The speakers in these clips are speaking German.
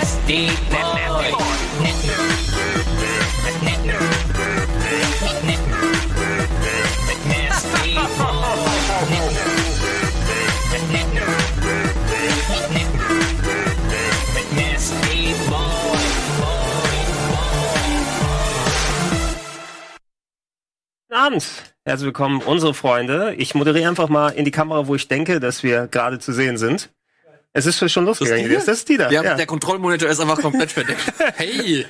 Nasty boy. Abend. Herzlich willkommen, unsere Freunde. Ich moderiere einfach mal in die Kamera, wo ich denke, dass wir gerade zu sehen sind. Es ist schon losgegangen. Das ist die da. Ja, Ja. der Kontrollmonitor ist einfach komplett verdeckt. Hey!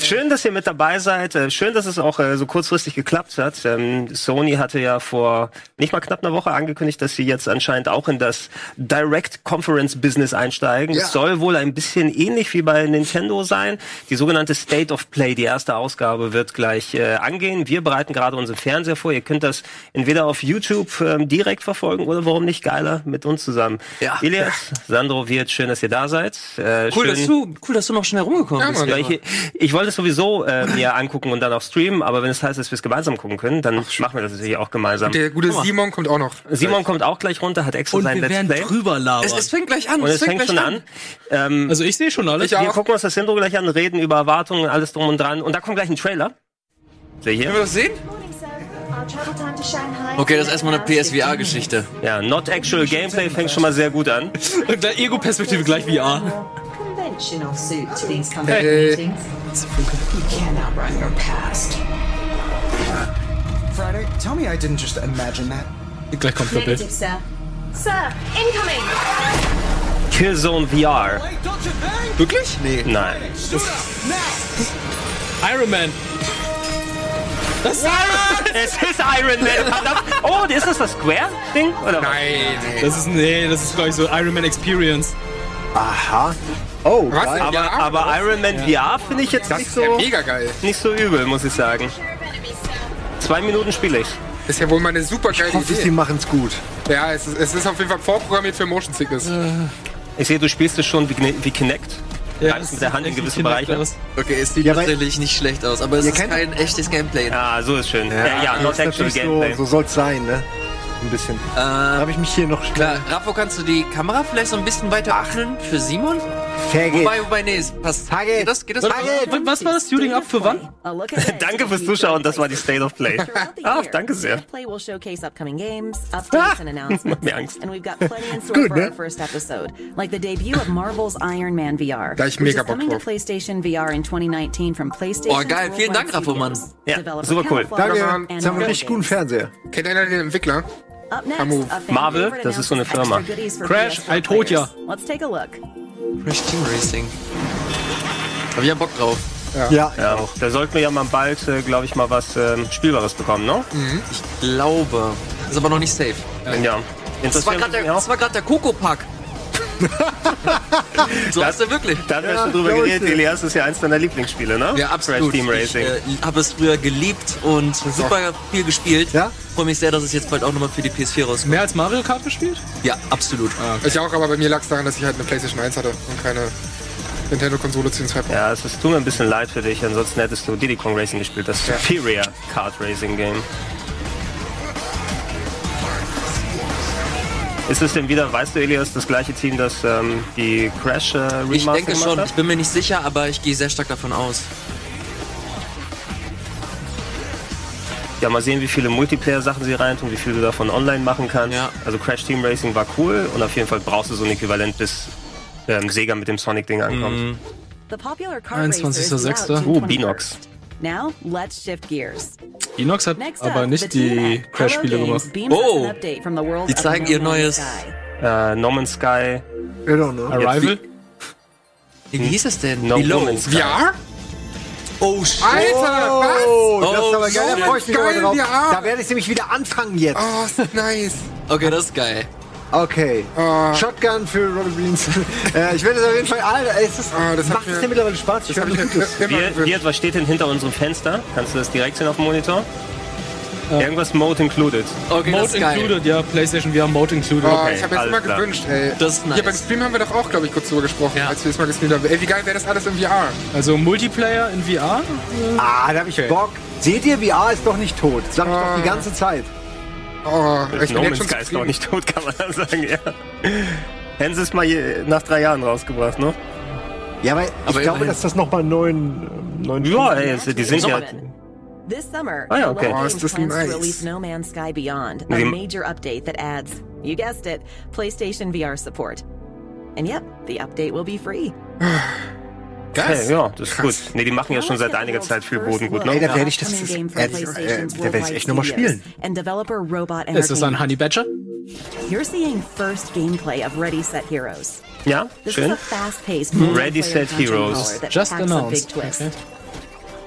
Schön, dass ihr mit dabei seid. Äh, Schön, dass es auch äh, so kurzfristig geklappt hat. Ähm, Sony hatte ja vor nicht mal knapp einer Woche angekündigt, dass sie jetzt anscheinend auch in das Direct Conference Business einsteigen. Ja. Es soll wohl ein bisschen ähnlich wie bei Nintendo sein. Die sogenannte State of Play, die erste Ausgabe, wird gleich äh, angehen. Wir bereiten gerade unseren Fernseher vor. Ihr könnt das entweder auf YouTube ähm, direkt verfolgen oder warum nicht geiler mit uns zusammen. Ja. Elias, Sandro, Wirt, schön, dass ihr da seid. Äh, Cool, schön, dass du, cool, dass du noch schnell rumgekommen Ja, bist. Ich, wollte es sowieso äh, mir angucken und dann auch streamen, aber wenn es heißt, dass wir es gemeinsam gucken können, dann machen wir das natürlich auch gemeinsam. Der gute Simon kommt auch noch. Simon kommt auch gleich runter, hat extra Und sein wir Let's werden Play. drüber labern. Es, es fängt gleich an. Und es fängt gleich schon an. Ähm, also ich sehe schon alles. Ich wir auch. gucken uns das Intro gleich an, reden über Erwartungen, alles drum und dran. Und da kommt gleich ein Trailer. Seht Können wir das sehen? Okay, das ist erstmal eine PSVR-Geschichte. Ja, not actual gameplay fängt schon mal sehr gut an. Und der Ego-Perspektive gleich VR. Conventional suit to these company Hey. meetings. You can't outrun your past. Friday, tell me I didn't just imagine that. Gleich kommt der Bild. Negative, sir. Sir, incoming! Killzone VR. Wirklich? Nee. Nein. Iron Man. Das Es ist Iron Man. verdammt. Oh, ist das das Square-Ding? Oder was? Nein. Das ist, nee, das ist, glaube ich, so Iron Man Experience. Was? Aber, Ja, aber Iron Man VR finde ich jetzt das nicht ist ja so, mega geil. nicht so übel, muss ich sagen. Zwei Minuten spiele ich. Das ist ja wohl mal eine super geile Ich hoffe, sie Idee. machen's gut. Ja, es ist, es ist auf jeden Fall vorprogrammiert für Motion Sickness. Ich sehe, du spielst es schon wie, Kine- wie Kinect. Greifst mit der Hand in gewisse Bereiche. Okay, es sieht Ja, aber- tatsächlich nicht schlecht aus, aber es Ihr ist kennt- kein echtes Gameplay. Ah, so ist schön. Ja, ja, not ist actual natürlich Gameplay. So, so soll's sein, ne? Ein bisschen. Da Äh, habe ich mich hier noch klar, Raffo, kannst du die Kamera vielleicht so ein bisschen weiter öffnen für Simon? Vergeht. Wobei, wobei, nee, es passt. Tage. Geht das, geht das? Was, was war das Tuning Up für wann? Danke fürs Zuschauen, das war die State of Play. Ah, danke sehr. Play will showcase upcoming games, Ah, updates, and announcements. macht mir Angst. And we've got plenty in store Good, for ne? our first episode, like the debut of Marvel's Iron Man VR, Da ich which mega is Bock coming to drauf. PlayStation VR in 2019 from PlayStation. Oh, geil. Vielen Dank, Raffo, Mann. Ja, super cool. Danke. Jetzt haben wir einen richtig guten Fernseher. Kennt einer den Entwickler? Marvel, das ist so eine Firma. Crash, PS4 I told ya. players. Let's take a look. Crash Team Racing. Hab ich ja Bock drauf. Ja, Ja, da sollten wir ja mal bald, äh, glaube ich, mal was ähm, Spielbares bekommen, ne? Ich glaube. Ist aber noch nicht safe. Ja. Das war gerade der, der Coco-Pack. so hast du wirklich. Da haben wir schon drüber ich geredet. Elias ist ja eins deiner Lieblingsspiele, ne? Ja, absolut. Crash Team Ich Racing. äh, habe es früher geliebt und super viel gespielt. Ja? Freue mich sehr, dass es jetzt bald auch nochmal für die PS4 rauskommt. Mehr als Mario Kart gespielt? Ja, absolut. Ich auch, aber bei mir lag es daran, dass ich halt eine PlayStation 1 hatte und keine Nintendo-Konsole zu dem Zeitpunkt. Ja, es ist, tut mir ein bisschen leid für dich, ansonsten hättest du Diddy Kong Racing gespielt, das Superior Kart Racing Game. Ist es denn wieder, weißt du, Elias, das gleiche Team, das ähm, die Crash äh, Remaster Ich denke schon. hat? Ich bin mir nicht sicher, aber ich gehe sehr stark davon aus. Ja, mal sehen, wie viele Multiplayer-Sachen sie reintun, wie viel du davon online machen kannst. Ja. Also Crash Team Racing war cool und auf jeden Fall brauchst du so ein Äquivalent, bis ähm, Sega mit dem Sonic-Ding ankommt. Mhm. The popular car 21.06.. Uh, Binox. Now, let's shift gears. Inox hat Next aber up, nicht die Crash-Spiele gemacht. Oh. Die zeigen ihr Man's neues-. Äh, no Man's Sky, I don't know. Arrival? Wie hieß es denn? No Below. Woman's Sky. VR? Oh, shit. Alter, was? Oh, das ist Oh, aber geil. so Da freue ich mich aber geil, drauf. Da werde ich nämlich wieder anfangen jetzt. Oh, ist nice. Okay, das ist geil. Okay. Oh. Shotgun für Robert Beans. äh, ich werde es auf jeden Fall. Alter, es ist, Ah, das hat macht mir- es dir mittlerweile Spaß? Ich Das ich Gutes. Wirt, was steht denn hinter unserem Fenster? Kannst du das direkt sehen auf dem Monitor? Irgendwas Mode included. Okay, das Mode included, ja. PlayStation VR Mode included. Oh, Okay, ich habe jetzt immer klar. gewünscht, ey. Das ist nice. Hier beim Stream haben wir doch auch, glaube ich, kurz drüber gesprochen, Ja. als wir das mal gestreamt haben. Ey, wie geil wäre das alles im VR? Also Multiplayer in VR? Ah, da habe ich Bock. Seht ihr, VR ist doch nicht tot. Sag ich doch die ganze Zeit. Oh, ich no bin jetzt schon Sky ist noch nicht tot, kann man dann sagen, ja. Hätten sie es mal nach drei Jahren rausgebracht, ne? Ja, aber ich Aber glaube, immerhin. dass das nochmal ähm, neuen Ja, ey, es- die sind ja. This summer, Ah, ja, okay. Oh, ist das nice. to release No Man's Sky Beyond, a major update that adds, you guessed it, PlayStation VR support. And yep, the update will be free. Hey, ja, das ist gut. Nee, die machen ja schon seit einiger Zeit viel Boden gut, Ey, ne? da werde ich das, das äh, äh, da werde ich echt nochmal spielen. Ist das ein. Honey Badger? You're seeing first gameplay of Ready Set Heroes. Ja, This schön. is a fast-paced Ready, Set, Heroes. Just announced. big twist. Okay.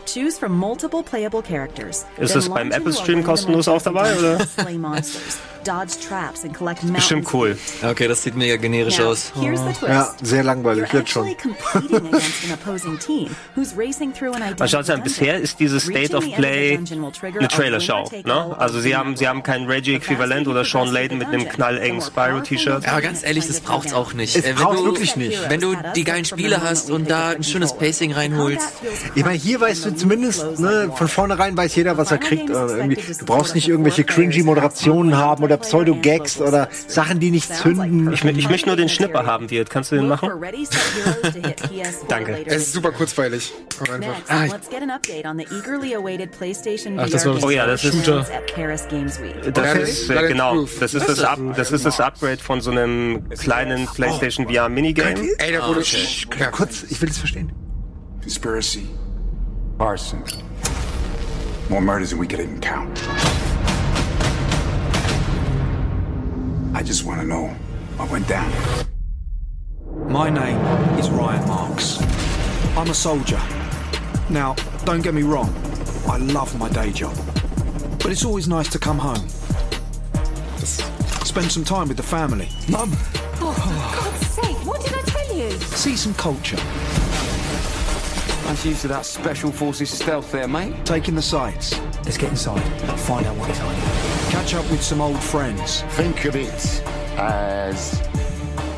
Choose from multiple playable characters. Ist es beim Apple Stream kostenlos auch dabei, oder? Bestimmt cool. Okay, das sieht mega generisch Now, aus. here's the twist. Ja, sehr langweilig, You're jetzt schon. actually competing against an opposing team who's racing through an Mal identical schaut an, bisher ist dieses State of Play dungeon will trigger eine a Trailershow, ne? Also sie haben, sie haben kein Reggie-Äquivalent oder Sean Layden mit einem knallengen Spyro-T-Shirt. Ja, aber ganz ehrlich, das braucht's auch nicht. Es Äh, braucht's wenn du, wirklich nicht. Wenn du die geilen Spiele hast und da ein schönes Pacing reinholst. Ich meine, hier weißt du zumindest, ne, von vornherein weiß jeder, was er kriegt. Äh, irgendwie, du brauchst nicht irgendwelche cringy Moderationen haben oder Pseudo-Gags oder Sachen, die nicht zünden. Ich, ich möchte nur den Schnipper haben, Wirt. Kannst du den machen? Danke. Es ist super kurzweilig. Auch einfach. PlayStation Ach, das war- Oh ja, das ist- Shooter. at Paris Games Week. Das Ja, ist, das- äh, genau, das ist das, Up, das ist das Upgrade von so einem kleinen PlayStation VR Minigame. Ey, da wurde. Ja, Kurz, ich will es verstehen. Conspiracy. Arson. More murders than we could even count. I just want to know what went down. My name is Ryan Marks. I'm a soldier. Now, don't get me wrong, I love my day job. But it's always nice to come home. Spend some time with the family. Mum, Oh God's sake, what did I tell you? see some culture, Nice use of that Special Forces stealth there, mate. Taking the sights, Let's get inside and find out what it's hiding. Catch up with some old friends. Think of it as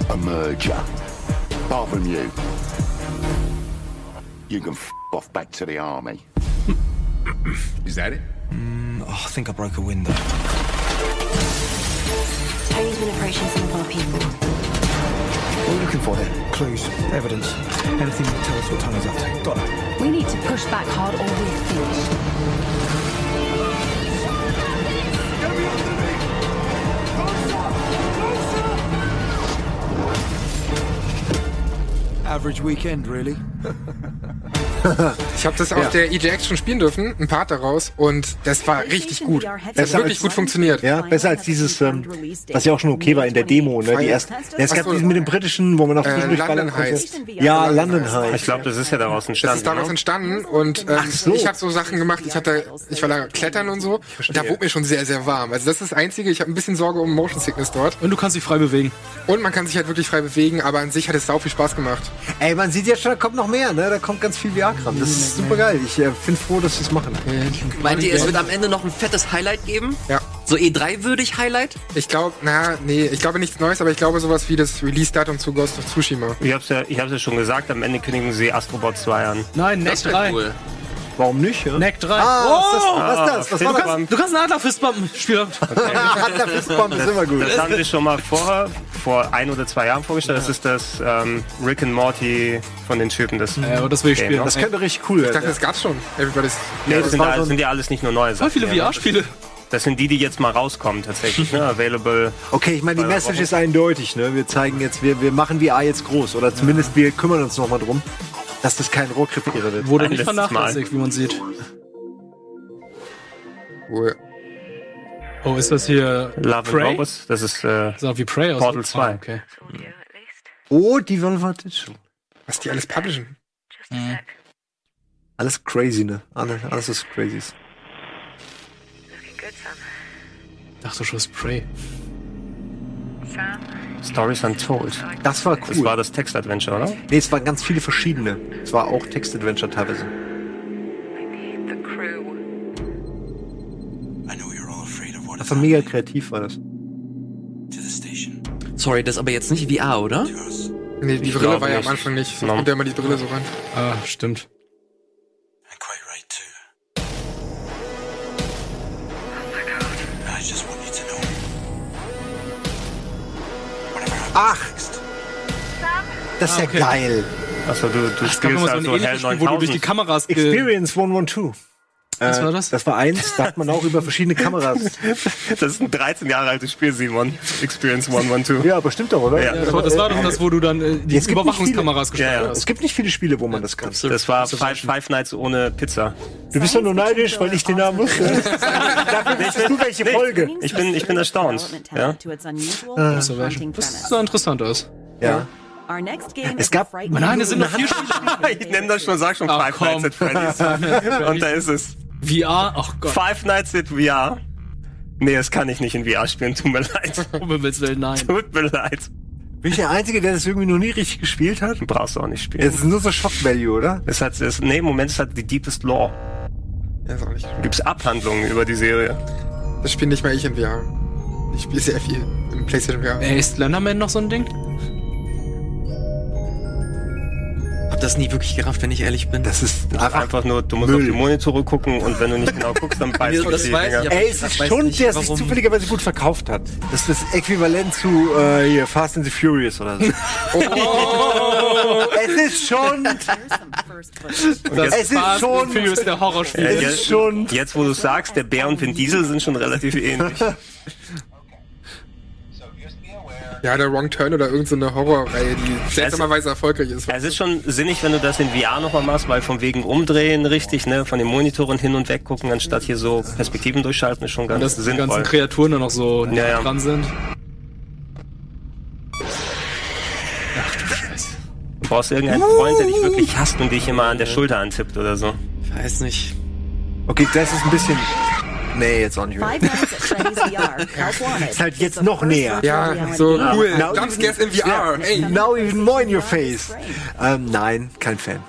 a merger. Apart from you. You can f off back to the army. Is that it? Mm, oh, I think I broke a window. Tony's been approaching some of our people. What are you looking for then? Clues, evidence, anything that tells us what Tony's up to. Got it. We need to push back hard or we're finished. Average weekend, really. Ich habe das auf der EJX schon spielen dürfen, ein Part daraus, und das war richtig gut. Das hat wirklich gut funktioniert. Ja, besser als dieses, ähm, was ja auch schon okay war in der Demo, ne? Die erste, ja, es gab so. diesen mit dem britischen, wo man noch Äh, London heißt. Ja, London heißt. Ich glaube, das ist ja daraus Das entstanden. ist daraus ne? entstanden und ähm, so. ich habe so Sachen gemacht. Ich hatte, ich war da klettern und so und da wurde mir schon sehr, sehr warm. Also das ist das Einzige. Ich habe ein bisschen Sorge um Motion Sickness dort Und du kannst dich frei bewegen. und man kann sich halt wirklich frei bewegen, aber an sich hat es sau viel Spaß gemacht. Ey, man sieht jetzt schon, da kommt noch mehr, ne? Da kommt ganz viel VR-Kram. Das ist super geil. Ich äh, bin froh, dass sie es machen. Meint ihr, es wird am Ende noch ein fettes Highlight geben? Ja. So E3-würdig Highlight? Ich glaube, na, nee, ich glaube nichts Neues, aber ich glaube sowas wie das Release-Datum zu Ghost of Tsushima. Ich hab's ja, ich hab's ja schon gesagt, am Ende kündigen sie Astrobot 2 an. Nein, wäre 3. cool. Warum nicht? Ja? Neck 3. Ah, oh! was ist das? Was ist das? Was war das? Fistbump. Du kannst einen Adler-Fistbump spielen. Adler Fistbomb ist immer gut. Das haben sie schon mal vorher, vor ein oder zwei Jahren vorgestellt. Das ist das ähm, Rick and Morty von den Typen. Das, Ja, aber das will ich Game, spielen. ne? Das könnte richtig cool Ich dachte, werden. das gab's schon. Everybody's. nee, das, sind, war ja, so sind ja alles nicht nur neue Voll Sachen. viele ja. VR-Spiele. Das sind die, die jetzt mal rauskommen tatsächlich. Ne? Available. Okay, ich meine, die Message ist eindeutig, ne? Wir zeigen jetzt, wir, wir machen VR jetzt groß. Oder zumindest wir kümmern uns nochmal drum, dass das kein Rohrkrepierer wird. Wurde nicht vernachlässigt, wie man sieht. Cool. Oh, ist das hier Love Prey? Robots. Das ist äh, Das wie Prey aus. Portal Ah, 2. okay. Oh, die Valve schon. Was die alles publishen. Alles crazy, ne? Alles, alles was crazy ist. Ich dachte schon, es ist Prey. Stories Untold. Das war Das cool. war das Text-Adventure, oder? nee, es waren ganz viele verschiedene. Es war auch Text-Adventure teilweise. Das war mega kreativ, war das. Sorry, das ist aber jetzt nicht VR, oder? Nee, die Ich Brille war ja am. Anfang nicht. So No. kommt ja immer die Brille so ran. Ah, stimmt. Next, Das ist ja okay. geil. Also du, du immer spielst so ein also ähnliches Hell Spiel, wo du durch die 9000. Kameras Experience 112. Was Äh, war das? Das war eins, da hat man auch über verschiedene Kameras. Das ist ein 13 Jahre altes Spiel, Simon. Experience 112. Ja, bestimmt doch, oder? Ja. Das war, das war doch das, wo du dann äh, die Es Überwachungskameras gesteuert Ja, ja. hast. Es gibt nicht viele Spiele, wo man das kann. Das war Five, Five Nights ohne Pizza. Du bist doch nur neidisch, weil ich den Namen wusste. Dafür wusstest du welche Folge. Ich bin, ich bin erstaunt. Ja? Das sah interessant aus. Ja. Our next game Es gab- Nein, es sind noch vier Ich nenne das schon, sag schon Ach, Five komm. Nights at Freddy's. Und da ist es. VR, ach Gott, Five Nights at VR. Nee, das kann ich nicht in VR spielen, tut mir leid. um Himmels Willen, nein. Tut mir leid. Bin ich der Einzige, der das irgendwie noch nie richtig gespielt hat? Brauchst du auch nicht spielen. Es ist nur so Shock Value, oder? Es hat, es, nee, im Moment ist halt die Deepest Law. Ja, ist auch nicht. Gibt's Abhandlungen über die Serie. Das spiele nicht mal ich in VR. Ich spiele sehr viel im PlayStation VR. Ey, ist Slenderman noch so ein Ding? Hab das nie wirklich gerafft, wenn ich ehrlich bin. Das ist Einfach, einfach. nur, du musst Müll. auf die Monitore gucken und wenn du nicht genau guckst, dann beißt du das die weiß Ey, es ist schon, nicht, der sich zufälligerweise gut verkauft hat. Das ist das Äquivalent zu äh, hier, Fast and the Furious oder so. es ist schon. Das Es ist Fast schon- Furious, der Horrorspiel. Es jetzt, ist schon. jetzt, wo du sagst, der Bär und Vin Diesel sind schon relativ ähnlich. Ja, der Wrong Turn oder irgendeine Horrorreihe, die seltsamerweise erfolgreich ist. Es ist schon sinnig, wenn du das in VR nochmal machst, weil von wegen umdrehen richtig, ne, von den Monitoren hin und weg gucken, anstatt hier so Perspektiven durchschalten, ist schon ganz Und dass die sinnvoll. ganzen Kreaturen dann noch so Ja, ja. dran sind. Du brauchst irgendeinen Freund, der dich wirklich hasst und dich immer an der Schulter antippt oder so. Ich weiß nicht. Okay, das ist ein bisschen. Nee, jetzt auch nicht mehr. Ist halt jetzt noch näher. Ja, so cool. Now Jumpscares even- in VR. Ey. Now even more in your face. Ähm, nein, kein Fan.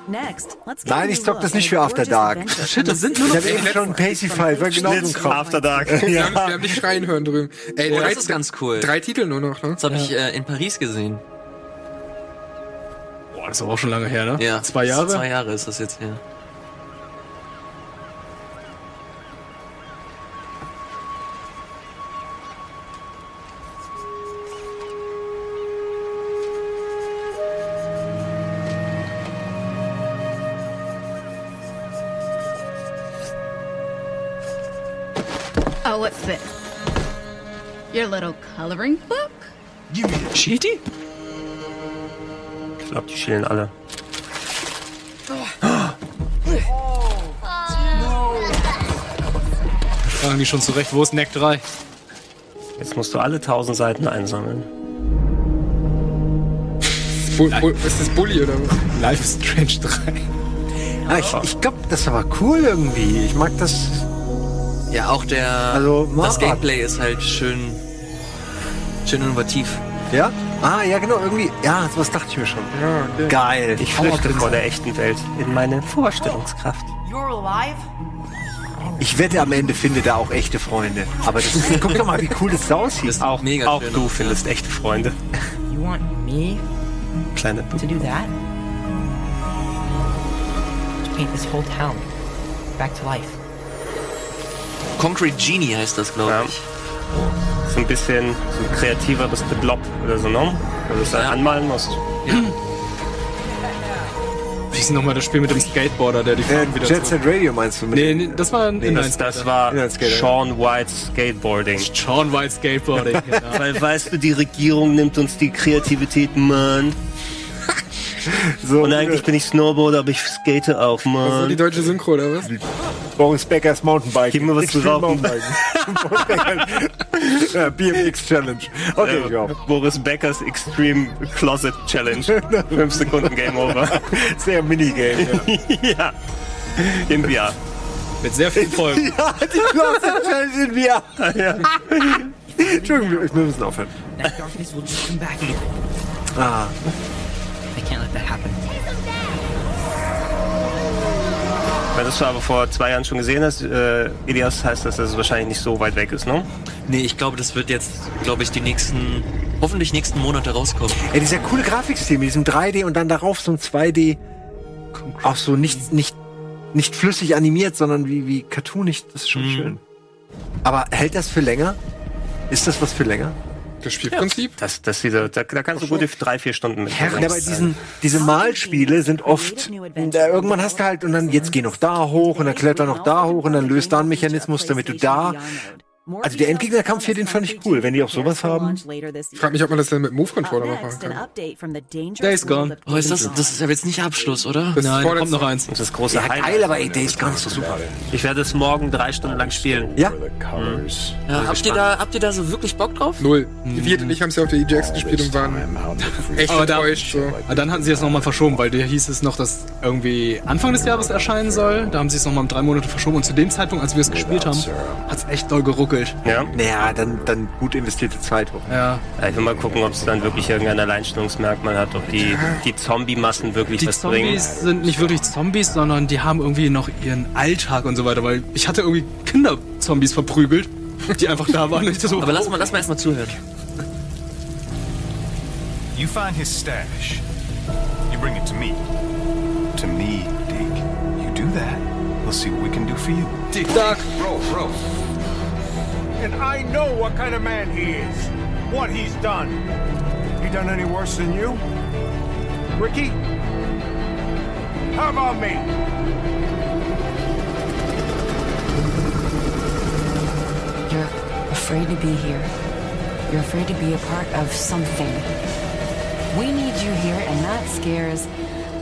Nein, ich zock das nicht für After Dark. Shit, das sind nur Ich noch habe eben schon Pacify, war genau so ein. After Dark. Wir, haben, wir haben dich schreien hören drüben. Ey, Oh, drei, das ist ganz cool. Drei Titel nur noch, ne? Das habe ich äh, in Paris gesehen. Boah, das ist aber auch schon lange her, ne? Ja. Zwei Jahre? Zwei Jahre ist das jetzt her. What's this? Your little coloring book? Cheaty? Ich glaube, die schielen alle. Fragen die schon zurecht, wo ist Neck 3? Jetzt musst du alle tausend Seiten einsammeln. Bu Bu ist das Bully oder was? Life is Strange 3. Ah, ich ich glaube, das war cool irgendwie. Ich mag das. Ja, auch der. Also, das. Gameplay ist halt schön. Schön innovativ. Ja? Ah, ja, genau, irgendwie. Ja, sowas dachte ich mir schon. Ja, okay. Geil. Ich flüchte vor der echten Welt in meine Vorstellungskraft. You're alive? Ich wette, am Ende findet er auch echte Freunde. Aber das ist, guck doch mal, wie cool das aussieht. Das ist Auch, mega auch schön. du findest echte Freunde. You want me Kleine to do that? To paint this whole town back to life. Concrete Genie heißt das, glaube Ja. ich. So ein bisschen so ein kreativeres The Blob oder so, ne? Wo du es dann Ja. anmalen musst. Wie ist nochmal das Spiel mit dem Skateboarder, der die Äh, Farben wieder Jet Set Radio meinst du mit? Nee, nee, das war ein Nee, Inline Das, das war. Sean Whites Skateboarding. Sean White Skateboarding. genau. Weil, weißt du, die Regierung nimmt uns die Kreativität, Mann. so, Und eigentlich bin ich Snowboarder, aber ich skate auch, So die Mann. deutsche Synchro oder was? Boris Beckers Mountainbike. Gib mir was zu Extreme rauchen. Mountainbiken. ja, BMX Challenge. Okay, Äh, ja. Boris Beckers Extreme Closet Challenge. Fünf Sekunden Game Over. Sehr Minigame. Ja. ja. In VR. Mit sehr vielen Folgen. ja, die Closet Challenge in VR. Ja. Entschuldigung, wir müssen aufhören. That darkness will just come back. Ah, I can't let that happen. Wenn du es aber vor zwei Jahren schon gesehen hast, äh, Elias, heißt das, dass es wahrscheinlich nicht so weit weg ist, ne? Nee, ich glaube, das wird jetzt, glaube ich, die nächsten, hoffentlich nächsten Monate rauskommen. ey, dieser coole Grafikstil mit diesem 3D und dann darauf so ein 2D. Auch so nicht, nicht, nicht flüssig animiert, sondern wie, wie cartoonig. Das ist schon Mhm. schön. Aber hält das für länger? Ist das was für länger? Das Spielprinzip? Das, das diese, da, da kannst du gute drei, vier Stunden mit. Ja, aber diesen, diese Malspiele sind oft, da, irgendwann hast du halt, und dann jetzt geh noch da hoch und dann kletter noch da hoch und dann löst da einen Mechanismus, damit du da. Also der Endgegnerkampf hier, den fand ich cool, wenn die auch sowas haben. Ich frage mich, ob man das dann mit Move-Controller noch machen kann. Days Gone. Oh, ist das, das ist ja jetzt nicht Abschluss, oder? Das Nein, kommt noch eins. Das ist das große Ja, Highlight. geil, aber ey, Days Gone ist super. Ich werde es morgen drei Stunden lang spielen. Ja? Ja, habt, ihr da, habt ihr da so wirklich Bock drauf? Null. Die Vierte und ich haben es ja auf der EGX gespielt und waren echt Aber da- enttäuscht. So. Aber dann hatten sie es nochmal verschoben, weil da hieß es noch, dass irgendwie Anfang des Jahres erscheinen soll. Da haben sie es nochmal um drei Monate verschoben. Und zu dem Zeitpunkt, als wir es gespielt haben, hat es echt doll geruckelt. Ja. Naja, dann, dann gut investierte Zeit. Ja. Ja, Ich will mal gucken, ob es dann wirklich irgendein Alleinstellungsmerkmal hat, ob die, die Zombie-Massen wirklich Die was bringen. Zombies sind nicht wirklich Zombies, sondern die haben irgendwie noch ihren Alltag und so weiter. Weil ich hatte irgendwie Kinderzombies verprügelt, die einfach da waren. So, Aber lass mal, lass mal erstmal zuhören. You find his stash. You bring it to me. To me, Deke. You do that, we'll see what we can do for you. Dick Duck. Bro, bro. And I know what kind of man he is. What he's done. He done any worse than you? Ricky? How about me? You're afraid to be here. You're afraid to be a part of something. We need you here, and that scares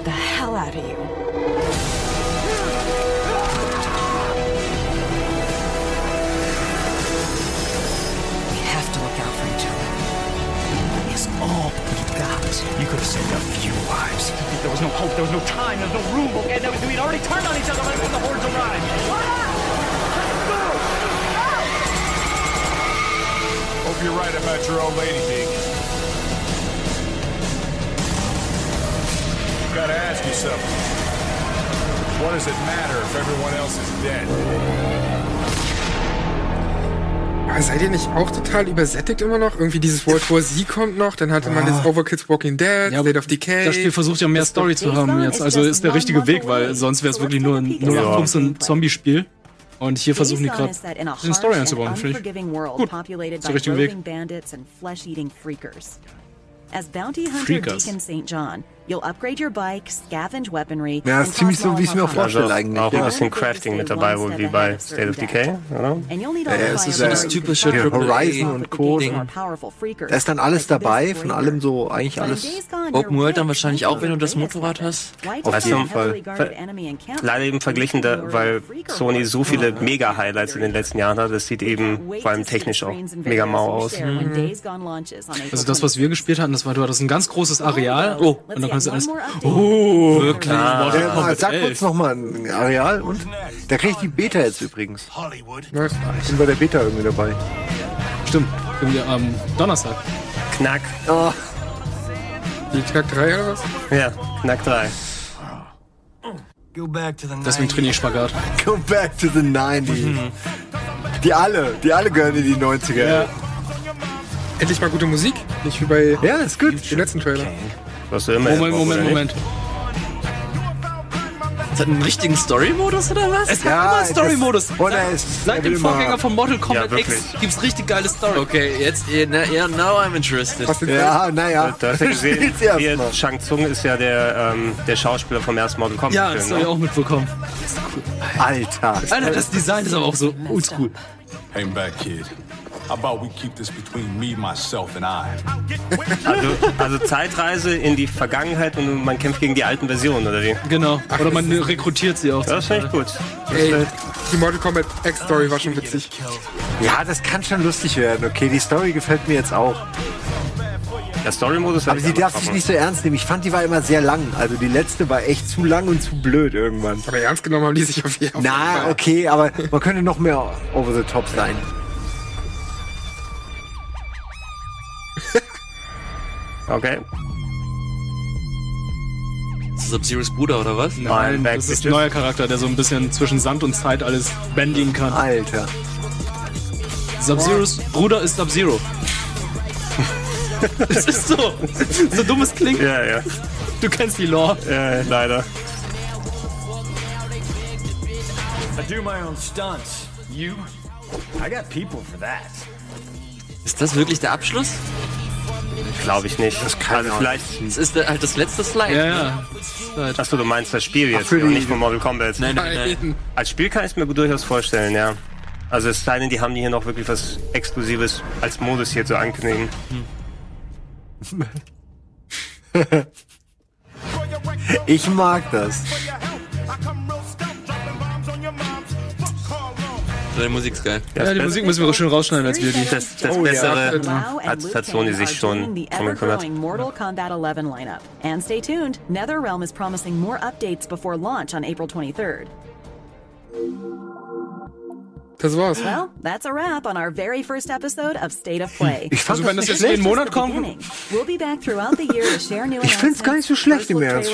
the hell out of you. Got. You could have saved a few lives. There was no hope, there was no time, there was no room, okay? There was, we'd already turned on each other right when the hordes arrived. What? Hope you're right about your old lady, Deke. You gotta ask yourself, what does it matter if everyone else is dead? Aber seid ihr nicht auch total übersättigt immer noch? Irgendwie dieses World War Z kommt noch, dann hatte man das Overkill's Walking Dead, Ja, State of Decay. Das Spiel versucht ja mehr Story zu haben jetzt. Also ist der richtige Weg, weil sonst wäre es wirklich nur ein 0815 Zombie-Spiel. Und hier versuchen die gerade den Story einzubauen, finde ich. Gut. der by richtige Weg. roving bandits and flesh-eating freakers. You'll upgrade your bike, scavenge weaponry, Ja, and ist ziemlich so, wie ich es mir auch vorstelle Also eigentlich. auch ein bisschen Crafting mit dabei, wohl wie bei State of Decay, oder? And you'll need Ja, es ist ja you typische can Ja, Horizon und Co. Ding. Powerful freakers Da ist dann alles dabei, von allem so, eigentlich alles. Open World dann wahrscheinlich auch, wenn du das Motorrad hast. Auf take jeden Fall. Leider eben verglichen, da, weil Sony so viele Mega-Highlights in den letzten Jahren hat. Das sieht eben vor allem technisch auch mega mau aus. Also das, was wir gespielt hatten, das war, du hattest ein ganz großes Areal. Oh, und dann du alles. Oh, wirklich. Ah. Ja, Kombat sag 11. kurz nochmal ein Areal und da krieg ich die Beta jetzt übrigens. Nice. Ich bin bei der Beta irgendwie dabei. Stimmt, irgendwie am Donnerstag. Knack. Oh, Die Knack 3 oder was? Ja, Knack 3. Go back to the Deswegen trainiere ich Spagat. go back to the 90s. Die alle, die alle gehören in die 90er. Ja. Endlich mal gute Musik, nicht wie bei Ja, ist gut. dem letzten Trailer. Was du immer Moment, Moment? Moment. Hat einen richtigen Story-Modus oder was? Es hat immer einen Story-Modus. Ist Seit dem Vorgänger von Mortal Kombat Ja, X gibt's richtig geile Story. Okay, jetzt, yeah, yeah, now I'm interested. Ja, naja. Da hast du ja gesehen, hier. Shang Tsung ist ja der, ähm, der Schauspieler vom ersten Mortal Kombat Ja, das Film. habe ich Ne? auch mitbekommen. Alter. Alter, das Design ist aber auch so oldschool. Hang back, kid. How about we keep this between me, myself, and I? Also, also Zeitreise in die Vergangenheit und man kämpft gegen die alten Versionen, oder wie? Genau. Oder man rekrutiert sie auch. Das finde ich gut. Ey, die Mortal Kombat X-Story war schon witzig. Ja, das kann schon lustig werden. Okay, die Story gefällt mir jetzt auch. Der Story-Modus Aber sie darf sich nicht so ernst nehmen. Ich fand, die war immer sehr lang. Also die letzte war echt zu lang und zu blöd irgendwann. Aber ernst genommen haben die sich auf jeden Na, Fall. okay, aber man könnte noch mehr over the top sein. Okay. Ist das Sub-Zeros Bruder oder was? Nein, Back das ist ein neuer Charakter, der so ein bisschen zwischen Sand und Zeit alles bändigen kann. Alter. Sub-Zeros Bruder ist Sub-Zero. Es ist so. So dumm es klingt. Ja, ja. Du kennst die Lore. Ja, leider. I do my own stunts. You? I got people for that. Ist das wirklich der Abschluss? Glaube ich nicht. Das kann also vielleicht. Das ist halt das letzte Slide. Ja, ne? ja. Achso, du meinst das Spiel jetzt für und nicht von Mortal Kombat. Nein, nein, nein. Als Spiel kann ich es mir durchaus vorstellen, ja. Also es sei denn, die haben hier noch wirklich was Exklusives als Modus hier zu ankündigen. Ich mag das. Deine Musik ist geil. Ja, die Musik müssen wir schön rausschneiden, als wir die. Das, das Oh, ja. Bessere Wow hat, Sony sich schon drum gekümmert. ever-growing Mortal Kombat 11 lineup. And stay tuned, NetherRealm is promising more updates before launch on April 23rd. Das war's. Well, that's a wrap on our very first episode of State of Play. Ich fand Also wenn das jetzt jeden schlecht. Monat kommt, Beginning. We'll be back throughout the year to share new Ich find's gar nicht so schlecht im Ernst.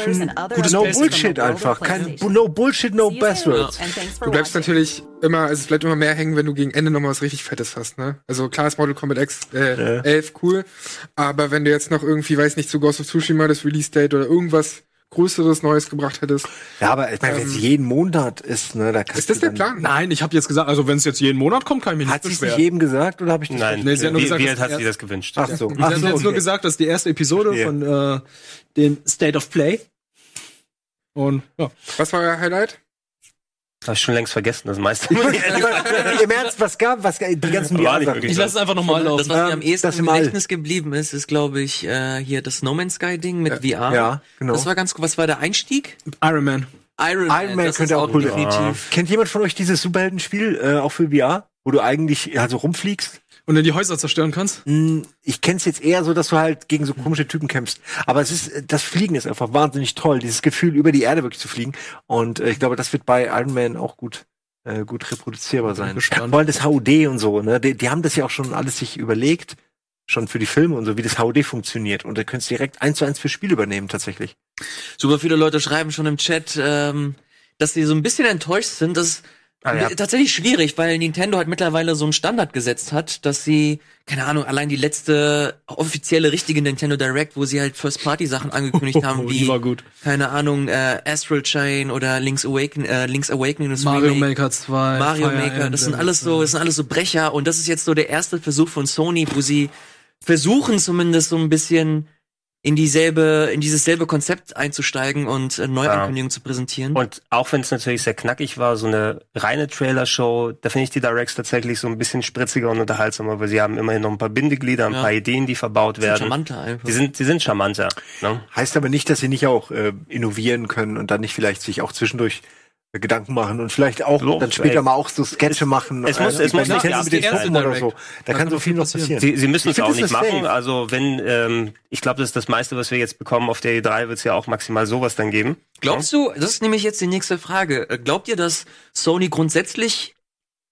Gutes No Bullshit einfach. Kein. No Bullshit, no Buzzwords. Du bleibst watching. natürlich immer, also es bleibt immer mehr hängen, wenn du gegen Ende nochmal was richtig Fettes hast, ne? Also klar ist Mortal Kombat X äh, 11 cool, aber wenn du jetzt noch irgendwie, weiß nicht, zu Ghost of Tsushima das Release-Date oder irgendwas Größeres Neues gebracht hättest. Ja, aber ich meine, wenn es jeden Monat ist, ne, da kannst Ist das du der Plan? Nein, ich habe jetzt gesagt, also wenn es jetzt jeden Monat kommt, kann ich mich Hat nicht sie es nicht beschweren. jedem gesagt oder habe ich das Nein, Nee, sie hat nur wie, gesagt, wie dass alt hat sie das gewünscht? Ach so. Sie Ach haben so, jetzt nur okay. gesagt, das ist die erste Episode Okay. von äh, dem State of Play. Und ja. Was war euer Highlight? Hab ich schon längst vergessen, das meiste. Im Ernst, was gab, was die ganzen War nicht wirklich Ich lasse es einfach nochmal Das, laufen. was mir Ähm, am ehesten das im. Gedächtnis geblieben ist, ist, glaube ich, äh, hier das No Man's Sky Ding mit VR. Ja, genau. Das war ganz gut. Was war der Einstieg? Iron Man. Iron Man. Iron Man das könnte ist auch cool sein. definitiv. Kennt jemand von euch dieses Superheldenspiel, äh, auch für VR, wo du eigentlich also rumfliegst? Und dann die Häuser zerstören kannst? Hm, Ich kenn's jetzt eher so, dass du halt gegen so komische Typen kämpfst. Aber es ist, das Fliegen ist einfach wahnsinnig toll. Dieses Gefühl, über die Erde wirklich zu fliegen. Und äh, ich glaube, das wird bei Iron Man auch gut, äh, gut reproduzierbar sein. Vor allem das HUD und so, ne? Die, die haben das ja auch schon alles sich überlegt, schon für die Filme und so, wie das HUD funktioniert. Und da könntest du direkt eins zu eins für Spiel übernehmen, tatsächlich. Super viele Leute schreiben schon im Chat, ähm, dass sie so ein bisschen enttäuscht sind. Das ist Ah, ja. tatsächlich schwierig, weil Nintendo halt mittlerweile so einen Standard gesetzt hat, dass sie, keine Ahnung, allein die letzte offizielle richtige Nintendo Direct, wo sie halt First-Party-Sachen angekündigt haben, Oh, die wie, war gut. keine Ahnung, äh, Astral Chain oder Link's Awakening, äh, Link's Awakening, das Mario Remake. Maker 2. Mario Fire Maker, das sind alles so, das sind alles so Brecher und das ist jetzt so der erste Versuch von Sony, wo sie versuchen zumindest so ein bisschen in dieselbe, in dieses selbe Konzept einzusteigen und äh, Neuankündigungen zu präsentieren. Und auch wenn es natürlich sehr knackig war, so eine reine Trailer-Show, da finde ich die Directs tatsächlich so ein bisschen spritziger und unterhaltsamer, weil sie haben immerhin noch ein paar Bindeglieder, ein Ja. paar Ideen, die verbaut werden. charmanter einfach. Die sind, die sind charmanter. Ne? Heißt aber nicht, dass sie nicht auch äh, innovieren können und dann nicht vielleicht sich auch zwischendurch Gedanken machen und vielleicht auch So, dann später ey. mal auch so Sketche machen. es muss- äh, es muss nicht die mit den Puppen oder so. Da, Da kann kann so viel noch passieren. passieren. Sie, sie müssen es auch nicht machen. safe. Also wenn, ähm, ich glaube, das ist das meiste, was wir jetzt bekommen auf der E3, wird es ja auch maximal sowas dann geben. Glaubst du, das ist nämlich jetzt die nächste Frage, äh, glaubt ihr, dass Sony grundsätzlich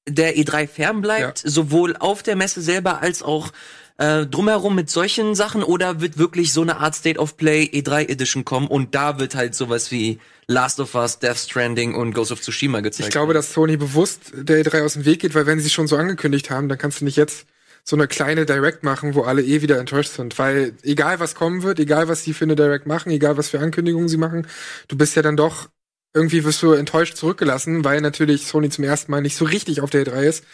der E3 fernbleibt, sowohl auf der Messe selber als auch äh, drumherum mit solchen Sachen oder wird wirklich so eine Art State of Play E3 Edition kommen und da wird halt sowas wie Last of Us, Death Stranding und Ghost of Tsushima gezeigt? Ich glaube, dass Sony bewusst der E3 aus dem Weg geht, weil wenn sie schon so angekündigt haben, dann kannst du nicht jetzt so eine kleine Direct machen, wo alle eh wieder enttäuscht sind. Weil egal was kommen wird, egal was die für eine Direct machen, egal was für Ankündigungen sie machen, du bist ja dann doch, irgendwie wirst du enttäuscht zurückgelassen, weil natürlich Sony zum ersten Mal nicht so richtig auf der E3 ist.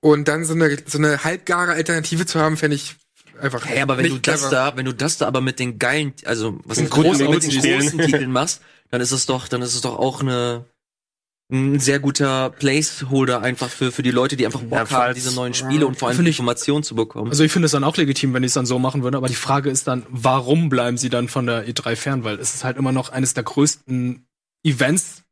Und dann so eine, so eine halbgare Alternative zu haben, fände ich einfach. Hey, aber wenn nicht du das clever. da, wenn du das da aber mit den geilen, also was Den mit großen, großen mit den Spielen. großen Titeln machst, dann ist es doch, dann ist es doch auch eine ein sehr guter Placeholder einfach für für die Leute, die einfach Bock Ja, haben, diese neuen Spiele und vor allem ich- Informationen zu bekommen. Also ich finde es dann auch legitim, wenn die es dann so machen würden, aber die Frage ist dann, warum bleiben sie dann von der E3 fern? Weil es ist halt immer noch eines der größten Events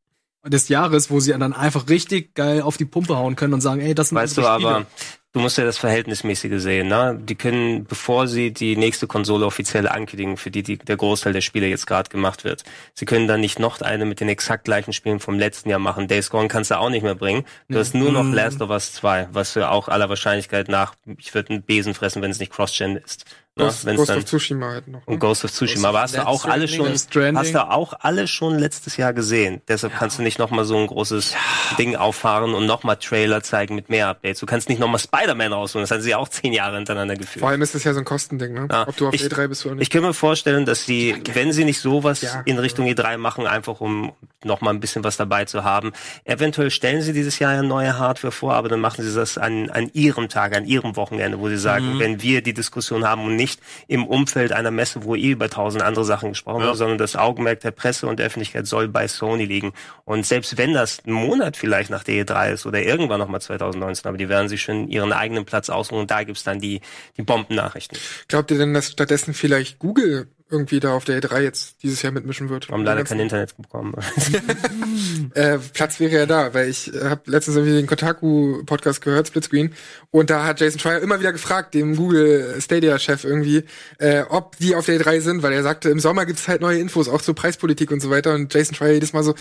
des Jahres, wo sie dann einfach richtig geil auf die Pumpe hauen können und sagen, ey, das sind Weißt du aber, du musst ja das Verhältnismäßige sehen, ne? Die können, bevor sie die nächste Konsole offiziell ankündigen, für die, die der Großteil der Spiele jetzt gerade gemacht wird, sie können dann nicht noch eine mit den exakt gleichen Spielen vom letzten Jahr machen. Days Gone kannst du auch nicht mehr bringen. Du hast nur noch Last of Us 2, was für auch aller Wahrscheinlichkeit nach, ich würde einen Besen fressen, wenn es nicht Cross-Gen ist. Ne, Ghost, wenn's Ghost dann- of Tsushima halt noch. Und Ghost of Tsushima. Aber hast du auch alle schon, hast du auch alle schon letztes Jahr gesehen. Deshalb kannst du nicht nochmal so ein großes Ding auffahren und nochmal Trailer zeigen mit mehr Updates. Du kannst nicht nochmal Spider-Man rausholen. Das haben sie auch zehn Jahre hintereinander geführt. Vor allem ist das ja so ein Kostending, ne? Ja. Ob du auf Ich- E3 bist oder Ich nicht. kann mir vorstellen, dass sie, wenn sie nicht sowas Ja. in Richtung E3 machen, einfach um noch mal ein bisschen was dabei zu haben. Eventuell stellen sie dieses Jahr ja neue Hardware vor, aber dann machen sie das an, an ihrem Tag, an ihrem Wochenende, wo sie sagen, Mhm. wenn wir die Diskussion haben und nicht im Umfeld einer Messe, wo eh über tausend andere Sachen gesprochen wird, sondern das Augenmerk der Presse und der Öffentlichkeit soll bei Sony liegen. Und selbst wenn das ein Monat vielleicht nach der E3 ist oder irgendwann noch mal 2019, aber die werden sich schon ihren eigenen Platz ausruhen und da gibt's dann die, die Bombennachrichten. Glaubt ihr denn, dass stattdessen vielleicht Google irgendwie da auf der E3 jetzt dieses Jahr mitmischen wird? Wir haben leider kein Internet bekommen. äh, Platz wäre ja da, weil ich äh, habe letztens irgendwie den Kotaku-Podcast gehört, Splitscreen, und da hat Jason Schreier immer wieder gefragt, dem Google Stadia-Chef irgendwie, äh, ob die auf der E3 sind, weil er sagte, im Sommer gibt's halt neue Infos, auch zur Preispolitik und so weiter. Und Jason Schreier jedes Mal so,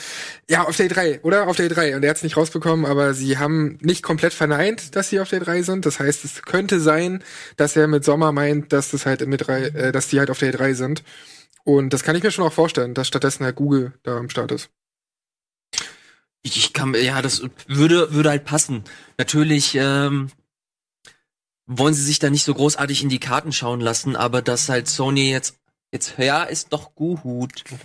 ja, auf der E3, oder? Auf der E3. Und er hat's nicht rausbekommen, aber sie haben nicht komplett verneint, dass sie auf der E3 sind. Das heißt, es könnte sein, dass er mit Sommer meint, dass das halt im E3, äh, dass die halt auf der E3 sind. Und das kann ich mir schon auch vorstellen, dass stattdessen halt Google da am Start ist. Ich, ich kann, ja, das würde, würde halt passen. Natürlich, ähm, wollen sie sich da nicht so großartig in die Karten schauen lassen, aber dass halt Sony jetzt, jetzt, ja, ist doch.